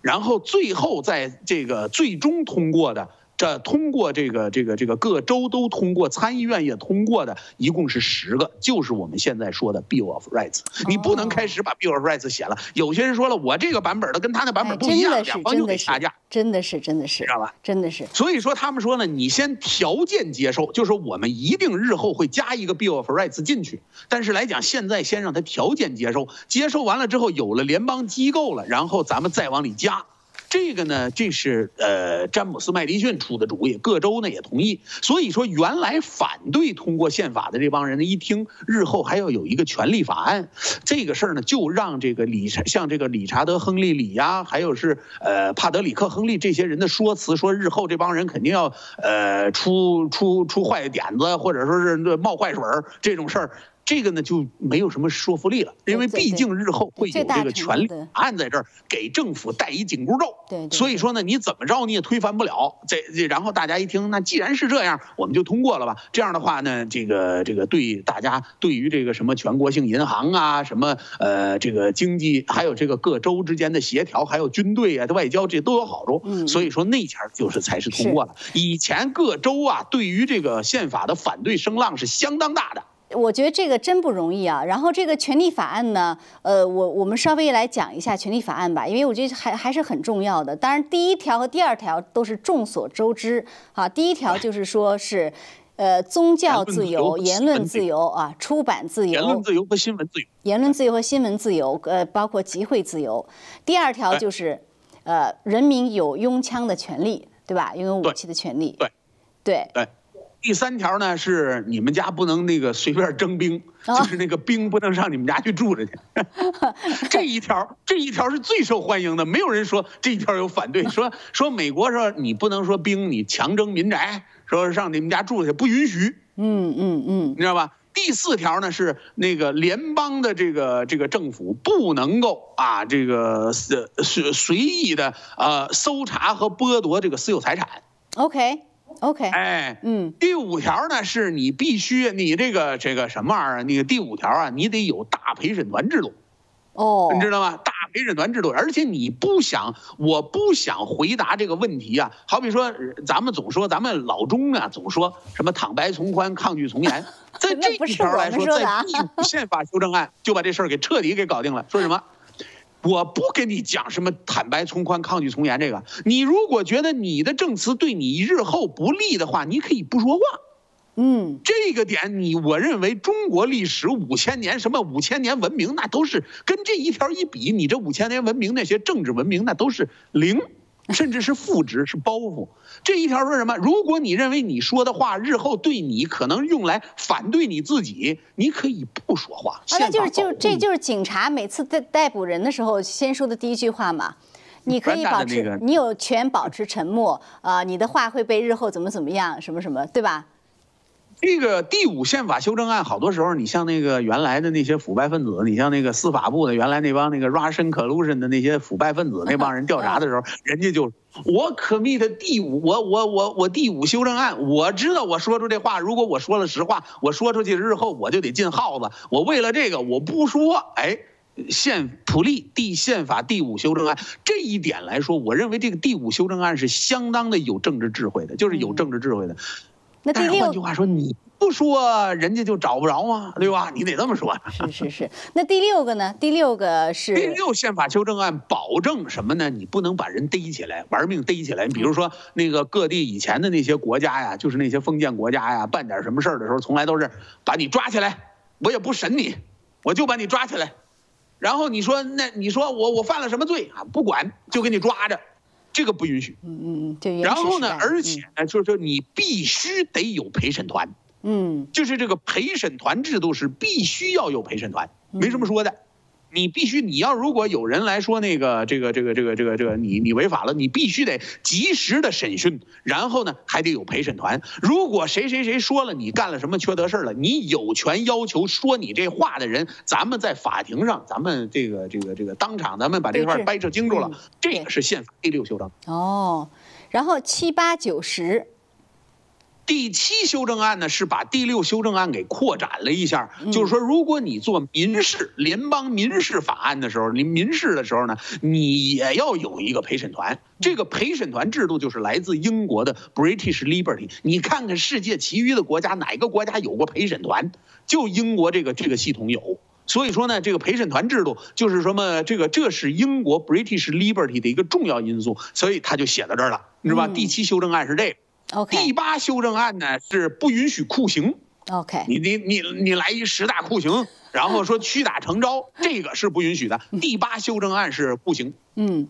然后最后在这个最终通过的，这通过这个这个这个各州都通过，参议院也通过的，一共是十个，就是我们现在说的 Bill of Rights。你不能开始把 Bill of Rights 写了，有些人说了，我这个版本的跟他那版本不一样，两方就得掐架。真的是真的是知道吧？真的是，所以说他们说呢，你先条件接受，就是说我们一定日后会加一个 Bill of Rights 进去，但是来讲现在先让他条件接受，接受完了之后有了联邦机构了，然后咱们再往里加。这个呢，这是呃詹姆斯麦迪逊出的主意，各州呢也同意。所以说，原来反对通过宪法的这帮人呢，一听日后还要有一个权利法案，这个事儿呢，就让这个理像这个理查德·亨利里呀，还有是呃帕德里克·亨利这些人的说辞，说日后这帮人肯定要呃出出出坏点子，或者说是冒坏水儿这种事儿。这个呢就没有什么说服力了，因为毕竟日后会有这个权利程度的法案在这儿给政府戴一紧箍咒。对对所以说呢，你怎么着你也推翻不了。这这，然后大家一听，那既然是这样，我们就通过了吧。这样的话呢，这个这个对大家对于这个什么全国性银行啊，什么呃这个经济，还有这个各州之间的协调，还有军队啊、外交，这都有好处。嗯所以说那前儿就是才是通过了。以前各州啊，对于这个宪法的反对声浪是相当大的。我觉得这个真不容易啊。然后这个权利法案呢，呃，我我们稍微来讲一下权利法案吧，因为我觉得还还是很重要的。当然，第一条和第二条都是众所周知啊。第一条就是说是，呃，宗教自由、言论自自由啊，出版自由、言论自由和新闻自由。言论自由和新闻自由，呃，包括集会自由。第二条就是，呃，人民有拥枪的权利，对吧？拥有武器的权利。对对对，第三条呢是你们家不能那个随便征兵，哦就是那个兵不能上你们家去住着去。这一条，这一条是最受欢迎的，没有人说这一条有反对，说说美国说你不能说兵你强征民宅，说上你们家住去不允许，嗯嗯嗯你知道吧？第四条呢是那个联邦的这个这个政府不能够啊这个随随随意的呃搜查和剥夺这个私有财产。，OK OK，哎，嗯第五条呢，是你必须你这个这个什么玩意儿？那个第五条啊，你得有大陪审团制度，哦，你知道吗？大陪审团制度，而且你不想，我不想回答这个问题啊。好比说，呃咱们总说咱们老中啊，总说什么坦白从宽，抗拒从严，在这一条来说，在第五宪法修正案就把这事儿给彻底给搞定了。说什么？我不跟你讲什么坦白从宽、抗拒从严这个。你如果觉得你的证词对你日后不利的话，你可以不说话。嗯这个点你，我认为中国历史五千年，什么五千年文明，那都是跟这一条一比，你这五千年文明那些政治文明，那都是零，甚至是负值，是包袱。这一条说什么？如果你认为你说的话日后对你可能用来反对你自己，你可以不说话。啊，那就是就宪法保护你这就是警察每次在逮捕人的时候先说的第一句话嘛。你可以保持，你有权保持沉默啊、你的话会被日后怎么怎么样，什么什么，对吧？这个第五宪法修正案，好多时候你像那个原来的那些腐败分子，你像那个司法部的原来那帮那个 Russian collusion 的那些腐败分子，那帮人调查的时候，人家就我 commit 第五，我我我我第五修正案，我知道我说出这话，如果我说了实话，我说出去日后我就得进耗子，我为了这个我不说，哎。宪普利第宪法第五修正案这一点来说，我认为这个第五修正案是相当的有政治智慧的，就是有政治智慧的。那第但是换句话说，你不说，人家就找不着吗？对吧？你得这么说。是是是，那第六个呢？第六个是第六宪法修正案保证什么呢？你不能把人逮起来，玩命逮起来。你比如说那个各地以前的那些国家呀，就是那些封建国家呀，办点什么事儿的时候，从来都是把你抓起来，我也不审你，我就把你抓起来。然后你说那你说我我犯了什么罪啊？不管，就给你抓着，这个不允许。嗯嗯嗯，就原然后呢，而且呢，就是说你必须得有陪审团。嗯就是这个陪审团制度是必须要有陪审团，没什么说的。你必须你要如果有人来说那个这个这个这个这个这个你你违法了，你必须得及时的审讯，然后呢还得有陪审团。如果谁谁谁说了你干了什么缺德事儿了，你有权要求说你这话的人，咱们在法庭上，咱们这个这个这个当场咱们把这块掰扯清楚了。这个是宪法第六修正。哦，然后七八九十。第七修正案呢，是把第六修正案给扩展了一下，就是说，如果你做民事联邦民事法案的时候，你民事的时候呢，你也要有一个陪审团。这个陪审团制度就是来自英国的 British Liberty。你看看世界其余的国家，哪个国家有过陪审团？就英国这个这个系统有。所以说呢，这个陪审团制度就是什么？这个这是英国 British Liberty 的一个重要因素，所以他就写到这儿了，你知道吧？第七修正案是这个。第八修正案呢是不允许酷刑。OK，你你你你来一十大酷刑，然后说屈打成招，这个是不允许的。第八修正案是酷刑。嗯，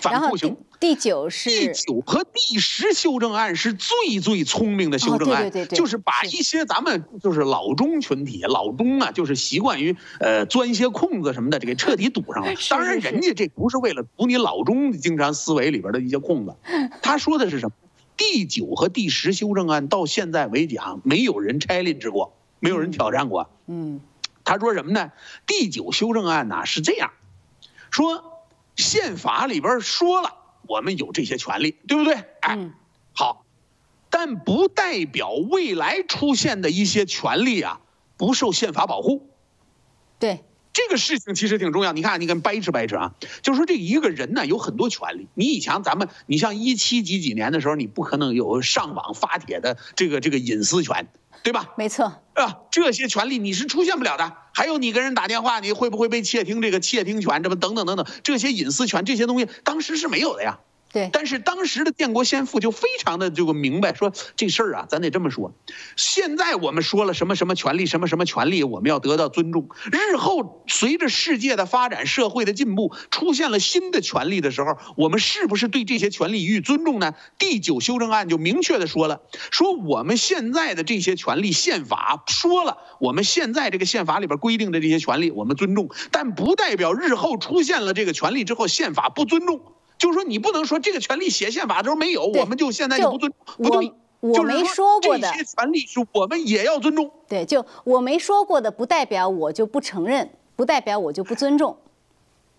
反酷刑。第九是第九和第十修正案是最最聪明的修正案，对对对，就是把一些咱们就是老中群体，老中啊，就是习惯于呃钻一些空子什么的，这给彻底堵上了。当然，人家这不是为了堵你老中经常思维里边的一些空子，他说的是什么？第九和第十修正案到现在为止啊，没有人 challenge 过，没有人挑战过。嗯，他说什么呢？第九修正案呢是这样，说宪法里边说了，我们有这些权利，对不对？哎，好，但不代表未来出现的一些权利啊不受宪法保护。对。这个事情其实挺重要，你看，你跟掰扯掰扯啊，就是说这一个人呢有很多权利。你以前咱们，你像一七几几年的时候，你不可能有上网发帖的这个这个隐私权，对吧？没错，啊，这些权利你是出现不了的。还有你跟人打电话，你会不会被窃听？这个窃听权，这不等等等等，这些隐私权这些东西，当时是没有的呀。对，但是当时的建国先父就非常的这个明白，说这事儿啊，咱得这么说。现在我们说了什么什么权利，什么什么权利，我们要得到尊重。日后随着世界的发展，社会的进步，出现了新的权利的时候，我们是不是对这些权利予以尊重呢？第九修正案就明确的说了，说我们现在的这些权利，宪法说了，我们现在这个宪法里边规定的这些权利，我们尊重，但不代表日后出现了这个权利之后，宪法不尊重。就是说，你不能说这个权利写宪法的时候没有，我们就现在就不尊不对。我没说过的这些权利是我们也要尊重。对，就我没说过的，不代表我就不承认，不代表我就不尊重。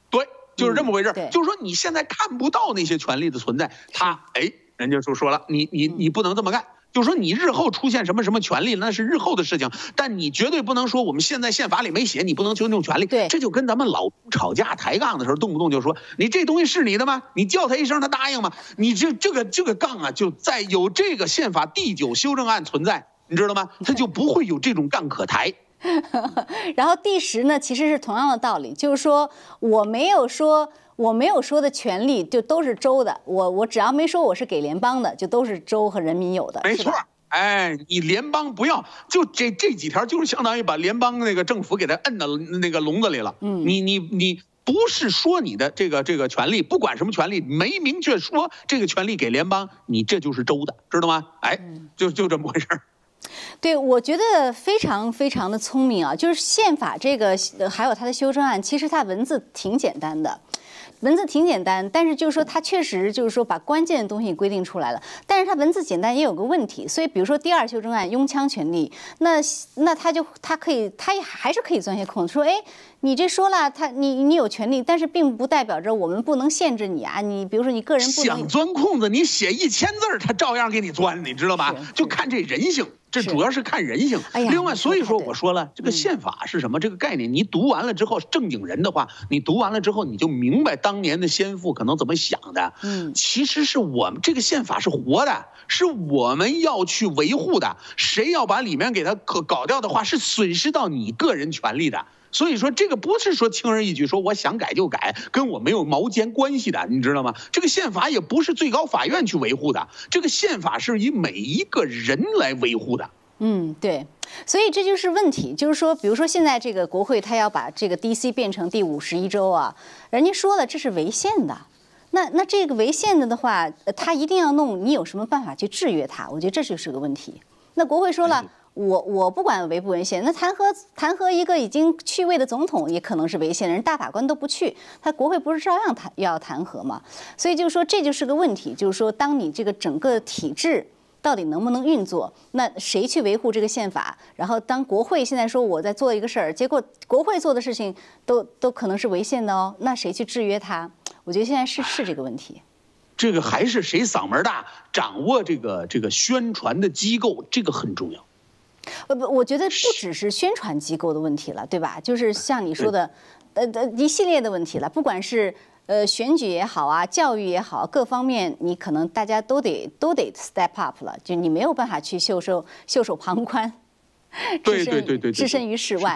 对，就是这么回事。就是说，你现在看不到那些权利的存在，他哎，人家就说了，你你你不能这么干。就是说，你日后出现什么什么权利，那是日后的事情，但你绝对不能说我们现在宪法里没写，你不能尊重权利。对，这就跟咱们老吵架抬杠的时候，动不动就说你这东西是你的吗？你叫他一声，他答应吗？你这这个这个杠啊，就在有这个宪法第九修正案存在，你知道吗？他就不会有这种杠可抬。然后第十呢，其实是同样的道理，就是说我没有说。我没有说的权利就都是州的，我我只要没说我是给联邦的，就都是州和人民有的。没错，哎，你联邦不要，就这这几条就是相当于把联邦那个政府给他摁到那个笼子里了。嗯，你你你不是说你的这个这个权利，不管什么权利，没明确说这个权利给联邦，你这就是州的，知道吗？哎，就就这么回事儿。对，我觉得非常非常的聪明啊，就是宪法这个还有它的修正案，其实它文字挺简单的。文字挺简单，但是就是说它确实就是说把关键的东西规定出来了。但是它文字简单也有个问题，所以比如说第二修正案拥枪权利，那那他就他可以他还是可以钻些空子，说哎，你这说了他你你有权利，但是并不代表着我们不能限制你啊。你比如说你个人不想钻空子，你写一千字儿，他照样给你钻，你知道吧？就看这人性。这主要是看人性。另外，所以说我说了，这个宪法是什么？这个概念，你读完了之后，正经人的话，你读完了之后，你就明白当年的先父可能怎么想的。嗯，其实是我们这个宪法是活的，是我们要去维护的。谁要把里面给他搞搞掉的话，是损失到你个人权利的。所以说这个不是说轻而易举，说我想改就改，跟我没有毛尖关系的，你知道吗？这个宪法也不是最高法院去维护的，这个宪法是以每一个人来维护的。嗯，对，所以这就是问题，就是说，比如说现在这个国会他要把这个 D.C. 变成第五十一州啊，人家说了这是违宪的，那那这个违宪的的话，他一定要弄，你有什么办法去制约他？我觉得这就是个问题。那国会说了，我我不管违不违宪，那弹劾弹劾一个已经去位的总统也可能是违宪的人，大法官都不去，他国会不是照样弹要弹劾吗？所以就是说这就是个问题，就是说当你这个整个体制。到底能不能运作？那谁去维护这个宪法？然后当国会现在说我在做一个事儿，结果国会做的事情都都可能是违宪的哦，那谁去制约他？我觉得现在是是这个问题。这个还是谁嗓门大，掌握这个这个宣传的机构，这个很重要。呃不，我觉得不只是宣传机构的问题了，对吧？就是像你说的，呃呃一系列的问题了，不管是。呃，选举也好啊，教育也好，各方面你可能大家都得都得 step up 了，就你没有办法去袖手袖手旁观，对对对对，置身于世外，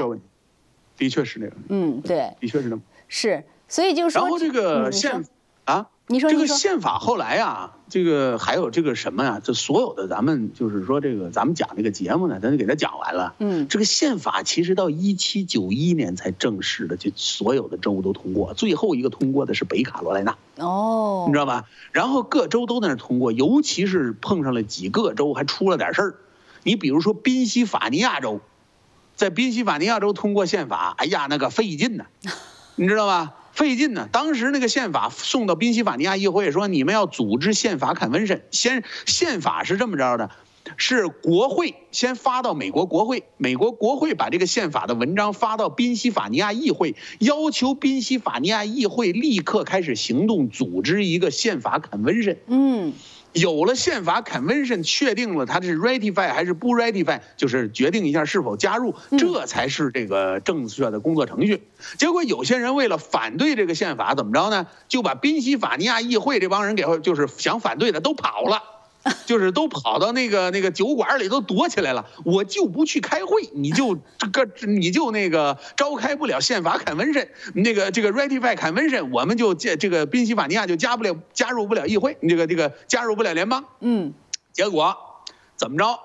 的确是那样。嗯，对，的确是那么。是，所以就是说，然后这个宪啊。你说这个宪法后来啊，这个还有这个什么呀？这所有的咱们就是说这个咱们讲这个节目呢，咱就给他讲完了。嗯，这个宪法其实到一七九一年才正式的就所有的州都通过，最后一个通过的是北卡罗来纳。哦，你知道吧？然后各州都在那通过，尤其是碰上了几个州还出了点事儿。你比如说宾夕法尼亚州，在宾夕法尼亚州通过宪法，哎呀那个费劲呢，你知道吧？费劲呢。当时那个宪法送到宾夕法尼亚议会，说你们要组织宪法砍温审。先宪法是这么着的，是国会先发到美国国会，美国国会把这个宪法的文章发到宾夕法尼亚议会，要求宾夕法尼亚议会立刻开始行动，组织一个宪法砍温审。嗯。有了宪法 convention，确定了它是 ratify 还是不 ratify，就是决定一下是否加入，这才是这个正确的工作程序。结果有些人为了反对这个宪法，怎么着呢？就把宾夕法尼亚议会这帮人给，就是想反对的都跑了。就是都跑到那个那个酒馆里都躲起来了，我就不去开会，你就 这个你就那个召开不了宪法砍温审，那个这个 ratify 砍温审，我们就这这个宾夕法尼亚就加不了加入不了议会，这个这个加入不了联邦。嗯，结果怎么着？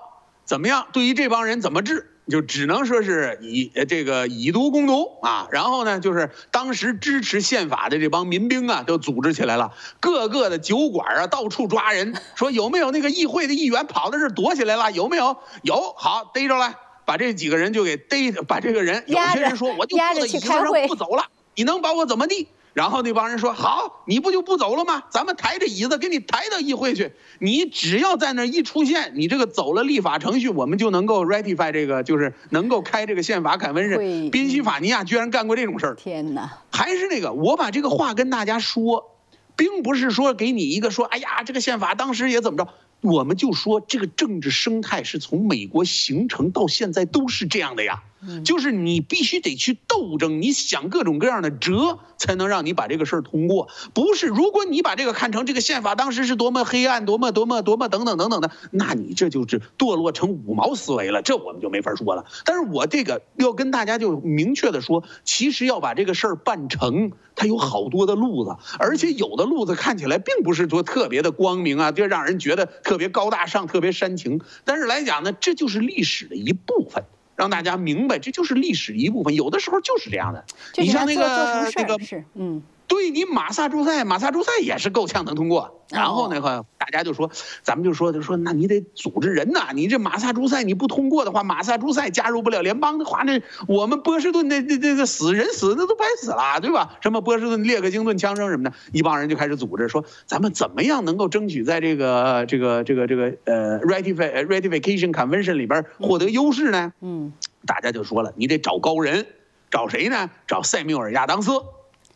怎么样？对于这帮人怎么治？就只能说是以这个以毒攻毒啊，然后呢，就是当时支持宪法的这帮民兵啊，都组织起来了，各个的酒馆啊，到处抓人，说有没有那个议会的议员跑到这躲起来了？有没有？有，好逮着了，把这几个人就给逮，把这个人，有些人说我就坐在椅子上不走了，你能把我怎么地？然后那帮人说：“好，你不就不走了吗？咱们抬着椅子给你抬到议会去。你只要在那一出现，你这个走了立法程序，我们就能够 ratify 这个，就是能够开这个宪法砍温审。宾夕法尼亚居然干过这种事儿！天哪！还是那个，我把这个话跟大家说，并不是说给你一个说，哎呀，这个宪法当时也怎么着。”我们就说这个政治生态是从美国形成到现在都是这样的呀，就是你必须得去斗争，你想各种各样的辙，才能让你把这个事儿通过。不是，如果你把这个看成这个宪法当时是多么黑暗，多么多么多么等等等等的，那你这就是堕落成五毛思维了，这我们就没法说了。但是我这个要跟大家就明确的说，其实要把这个事儿办成，它有好多的路子，而且有的路子看起来并不是说特别的光明啊，就让人觉得。特别高大上，特别煽情，但是来讲呢，这就是历史的一部分，让大家明白，这就是历史一部分。有的时候就是这样的。你像那个那个，嗯。对你马萨诸塞，马萨诸塞也是够呛能通过。然后那个大家就说，咱们就说就说，那你得组织人呐。你这马萨诸塞你不通过的话，马萨诸塞加入不了联邦的话，那我们波士顿那那那个死人死那都白死了，对吧？什么波士顿列克星顿枪声什么的，一帮人就开始组织说，咱们怎么样能够争取在这个这个这个这个呃 ratify ratification convention 里边获得优势呢？嗯，大家就说了，你得找高人，找谁呢？找塞缪尔亚当斯。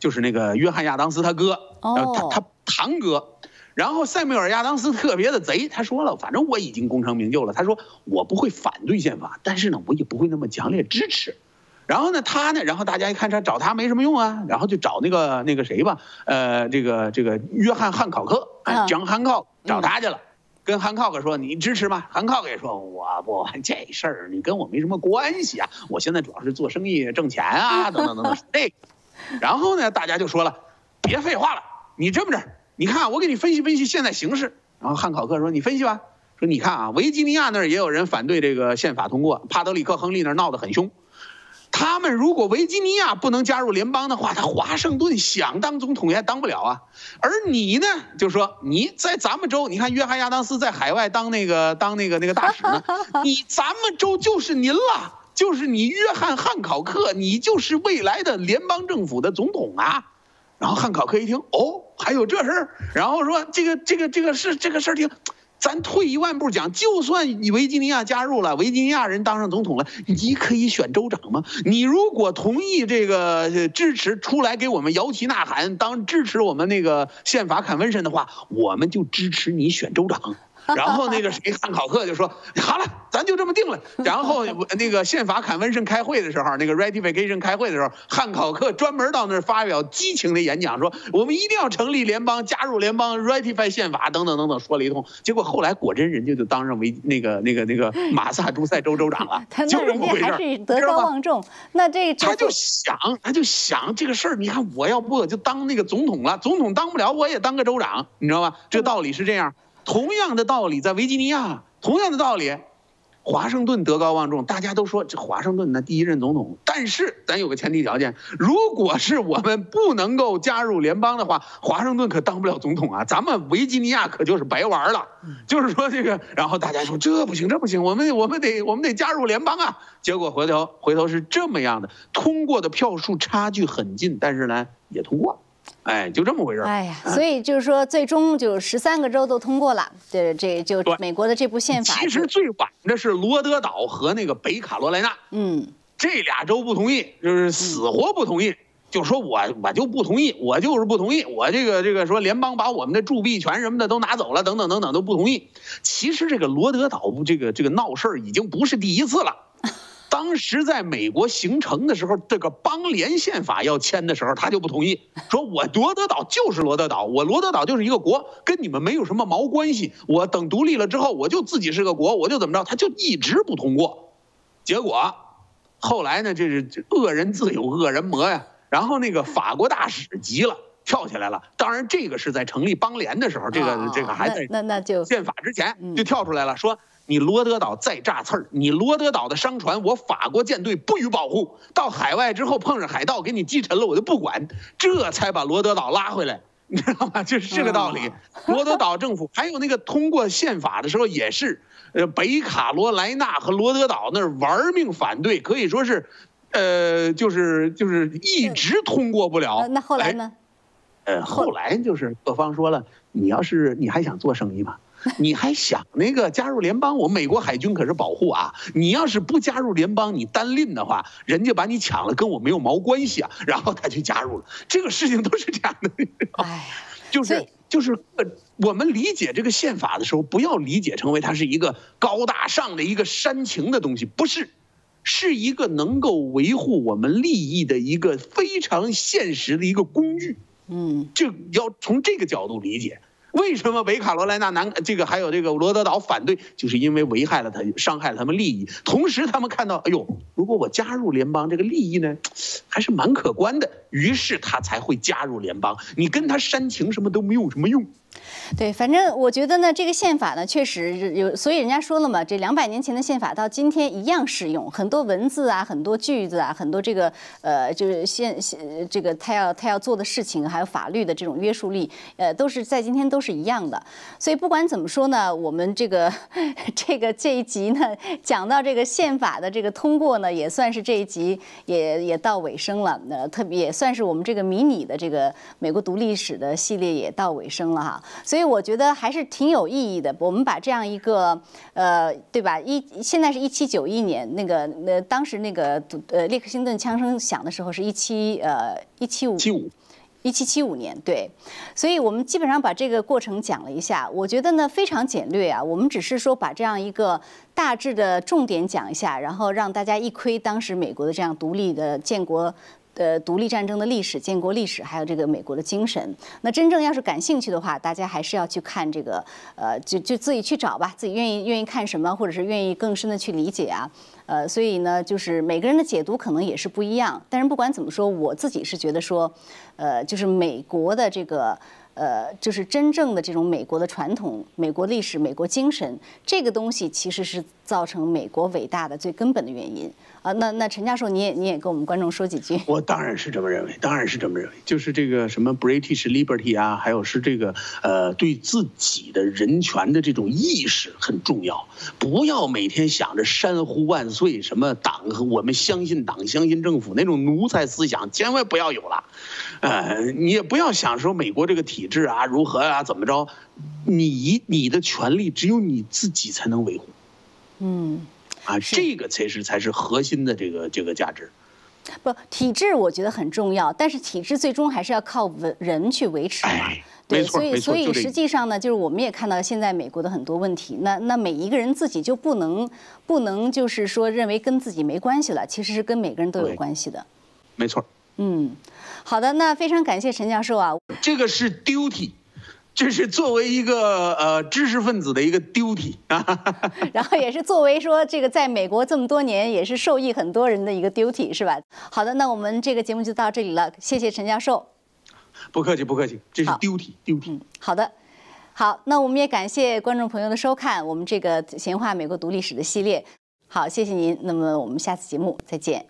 就是那个约翰亚当斯他哥，他他堂哥，然后塞缪尔亚当斯特别的贼，他说了，反正我已经功成名就了，他说我不会反对宪法，但是呢，我也不会那么强烈支持。然后呢，他呢，然后大家一看他找他没什么用啊，然后就找那个那个谁吧，呃，这个这个约翰汉考克，讲汉考找他去了，跟汉考克说你支持吗？汉考克也说我不这事儿你跟我没什么关系啊，我现在主要是做生意挣钱啊，等等等等，这。然后呢，大家就说了，别废话了，你这么着，你看我给你分析分析现在形势。然后汉考克说：“你分析吧。”说你看啊，维吉尼亚那儿也有人反对这个宪法通过，帕德里克·亨利那儿闹得很凶。他们如果维吉尼亚不能加入联邦的话，他华盛顿想当总统也当不了啊。而你呢，就说你在咱们州，你看约翰亚当斯在海外当那个当那个那个大使呢，你咱们州就是您了，就是你约翰汉考克，你就是未来的联邦政府的总统啊。然后汉考克一听，哦，还有这事儿，然后说这个这个这个是这个事儿，听，咱退一万步讲，就算你维吉尼亚加入了，维吉尼亚人当上总统了，你可以选州长吗？你如果同意这个支持出来给我们摇旗呐喊，当支持我们那个宪法坎温申的话，我们就支持你选州长。然后那个谁汉考克就说好了，咱就这么定了。然后那个宪法坎温盛开会的时候，那个 ratification 开会的时候，汉考克专门到那儿发表激情的演讲，说我们一定要成立联邦，加入联邦，ratify 宪法等等等等，说了一通。结果后来果真人家就当上为那个那个那个 马萨诸塞州州长了，就这么回事还是德高望重。那这他就想，他就想这个事儿，你看我要不我就当那个总统了，总统当不了，我也当个州长，你知道吧？这道理是这样。同样的道理，在维吉尼亚，同样的道理，华盛顿德高望重，大家都说这华盛顿那第一任总统。但是咱有个前提条件，如果是我们不能够加入联邦的话，华盛顿可当不了总统啊，咱们维吉尼亚可就是白玩了。就是说这个，然后大家说这不行，这不行，我们我们得我们得加入联邦啊。结果回头回头是这么样的，通过的票数差距很近，但是呢也通过。哎，就这么回事儿哎呀，所以就是说，最终就十三个州都通过了。这这就美国的这部宪法。其实最晚的是罗德岛和那个北卡罗来纳。嗯，这俩州不同意，就是死活不同意，就说我我就不同意，我就是不同意，我这个这个说联邦把我们的铸币权什么的都拿走了，等等等等都不同意。其实这个罗德岛这个这个闹事儿已经不是第一次了。当时在美国形成的时候，这个邦联宪法要签的时候，他就不同意，说我罗德岛就是罗德岛，我罗德岛就是一个国，跟你们没有什么毛关系。我等独立了之后，我就自己是个国，我就怎么着，他就一直不通过。结果后来呢，这是恶人自有恶人磨呀。然后那个法国大使急了，跳起来了。当然，这个是在成立邦联的时候，这个这个还在那那就宪法之前就跳出来了，说。你罗德岛再炸刺儿，你罗德岛的商船，我法国舰队不予保护。到海外之后碰上海盗给你击沉了，我就不管。这才把罗德岛拉回来，你知道吗？就是这个道理。罗德岛政府还有那个通过宪法的时候也是，呃，北卡罗来纳和罗德岛那儿玩命反对，可以说是，呃，就是就是一直通过不了。那后来呢？呃，后来就是各方说了，你要是你还想做生意吗？你还想那个加入联邦？我们美国海军可是保护啊！你要是不加入联邦，你单拎的话，人家把你抢了，跟我没有毛关系啊！然后他就加入了，这个事情都是这样的。哎，就是就是呃，我们理解这个宪法的时候，不要理解成为它是一个高大上的一个煽情的东西，不是，是一个能够维护我们利益的一个非常现实的一个工具。嗯，就要从这个角度理解。为什么北卡罗来纳南这个还有这个罗德岛反对，就是因为危害了他，伤害了他们利益。同时，他们看到，哎呦，如果我加入联邦，这个利益呢，还是蛮可观的。于是他才会加入联邦。你跟他煽情什么都没有什么用。对，反正我觉得呢，这个宪法呢，确实有，所以人家说了嘛，这两百年前的宪法到今天一样适用，很多文字啊，很多句子啊，很多这个呃，就是宪宪这个他要他要做的事情，还有法律的这种约束力，呃，都是在今天都是一样的。所以不管怎么说呢，我们这个 这个这一集呢，讲到这个宪法的这个通过呢，也算是这一集也也到尾声了。那特别也算是我们这个迷你的这个美国读历史的系列也到尾声了哈。所以我觉得还是挺有意义的。我们把这样一个，呃，对吧？一现在是一七九一年，那个呃当时那个呃列克星顿枪声响的时候是一七呃一七五七五一七七五年，对。所以我们基本上把这个过程讲了一下。我觉得呢非常简略啊。我们只是说把这样一个大致的重点讲一下，然后让大家一窥当时美国的这样独立的建国。呃独立战争的历史、建国历史，还有这个美国的精神。那真正要是感兴趣的话，大家还是要去看这个，呃，就就自己去找吧，自己愿意愿意看什么，或者是愿意更深的去理解啊。呃，所以呢，就是每个人的解读可能也是不一样。但是不管怎么说，我自己是觉得说，呃，就是美国的这个。呃，就是真正的这种美国的传统、美国历史、美国精神，这个东西其实是造成美国伟大的最根本的原因啊。那那陈教授，你也你也跟我们观众说几句。我当然是这么认为，当然是这么认为，就是这个什么 British Liberty 啊，还有是这个呃对自己的人权的这种意识很重要，不要每天想着山呼万岁，什么党和我们相信党、相信政府那种奴才思想，千万不要有了。呃，你也不要想说美国这个体。制啊，如何啊，怎么着？你你的权利只有你自己才能维护。嗯，啊，这个才是才是核心的这个这个价值。不，体制我觉得很重要，但是体制最终还是要靠文人去维持嘛。对，所以所以实际上呢，就是我们也看到现在美国的很多问题。那那每一个人自己就不能不能就是说认为跟自己没关系了，其实是跟每个人都有关系的。没错。嗯。好的，那非常感谢陈教授啊。这个是 duty，这是作为一个呃知识分子的一个 duty 啊。然后也是作为说这个在美国这么多年也是受益很多人的一个 duty 是吧？好的，那我们这个节目就到这里了，谢谢陈教授。不客气，不客气，这是 duty，duty。好的，好，那我们也感谢观众朋友的收看我们这个闲话美国读历史的系列。好，谢谢您，那么我们下次节目再见。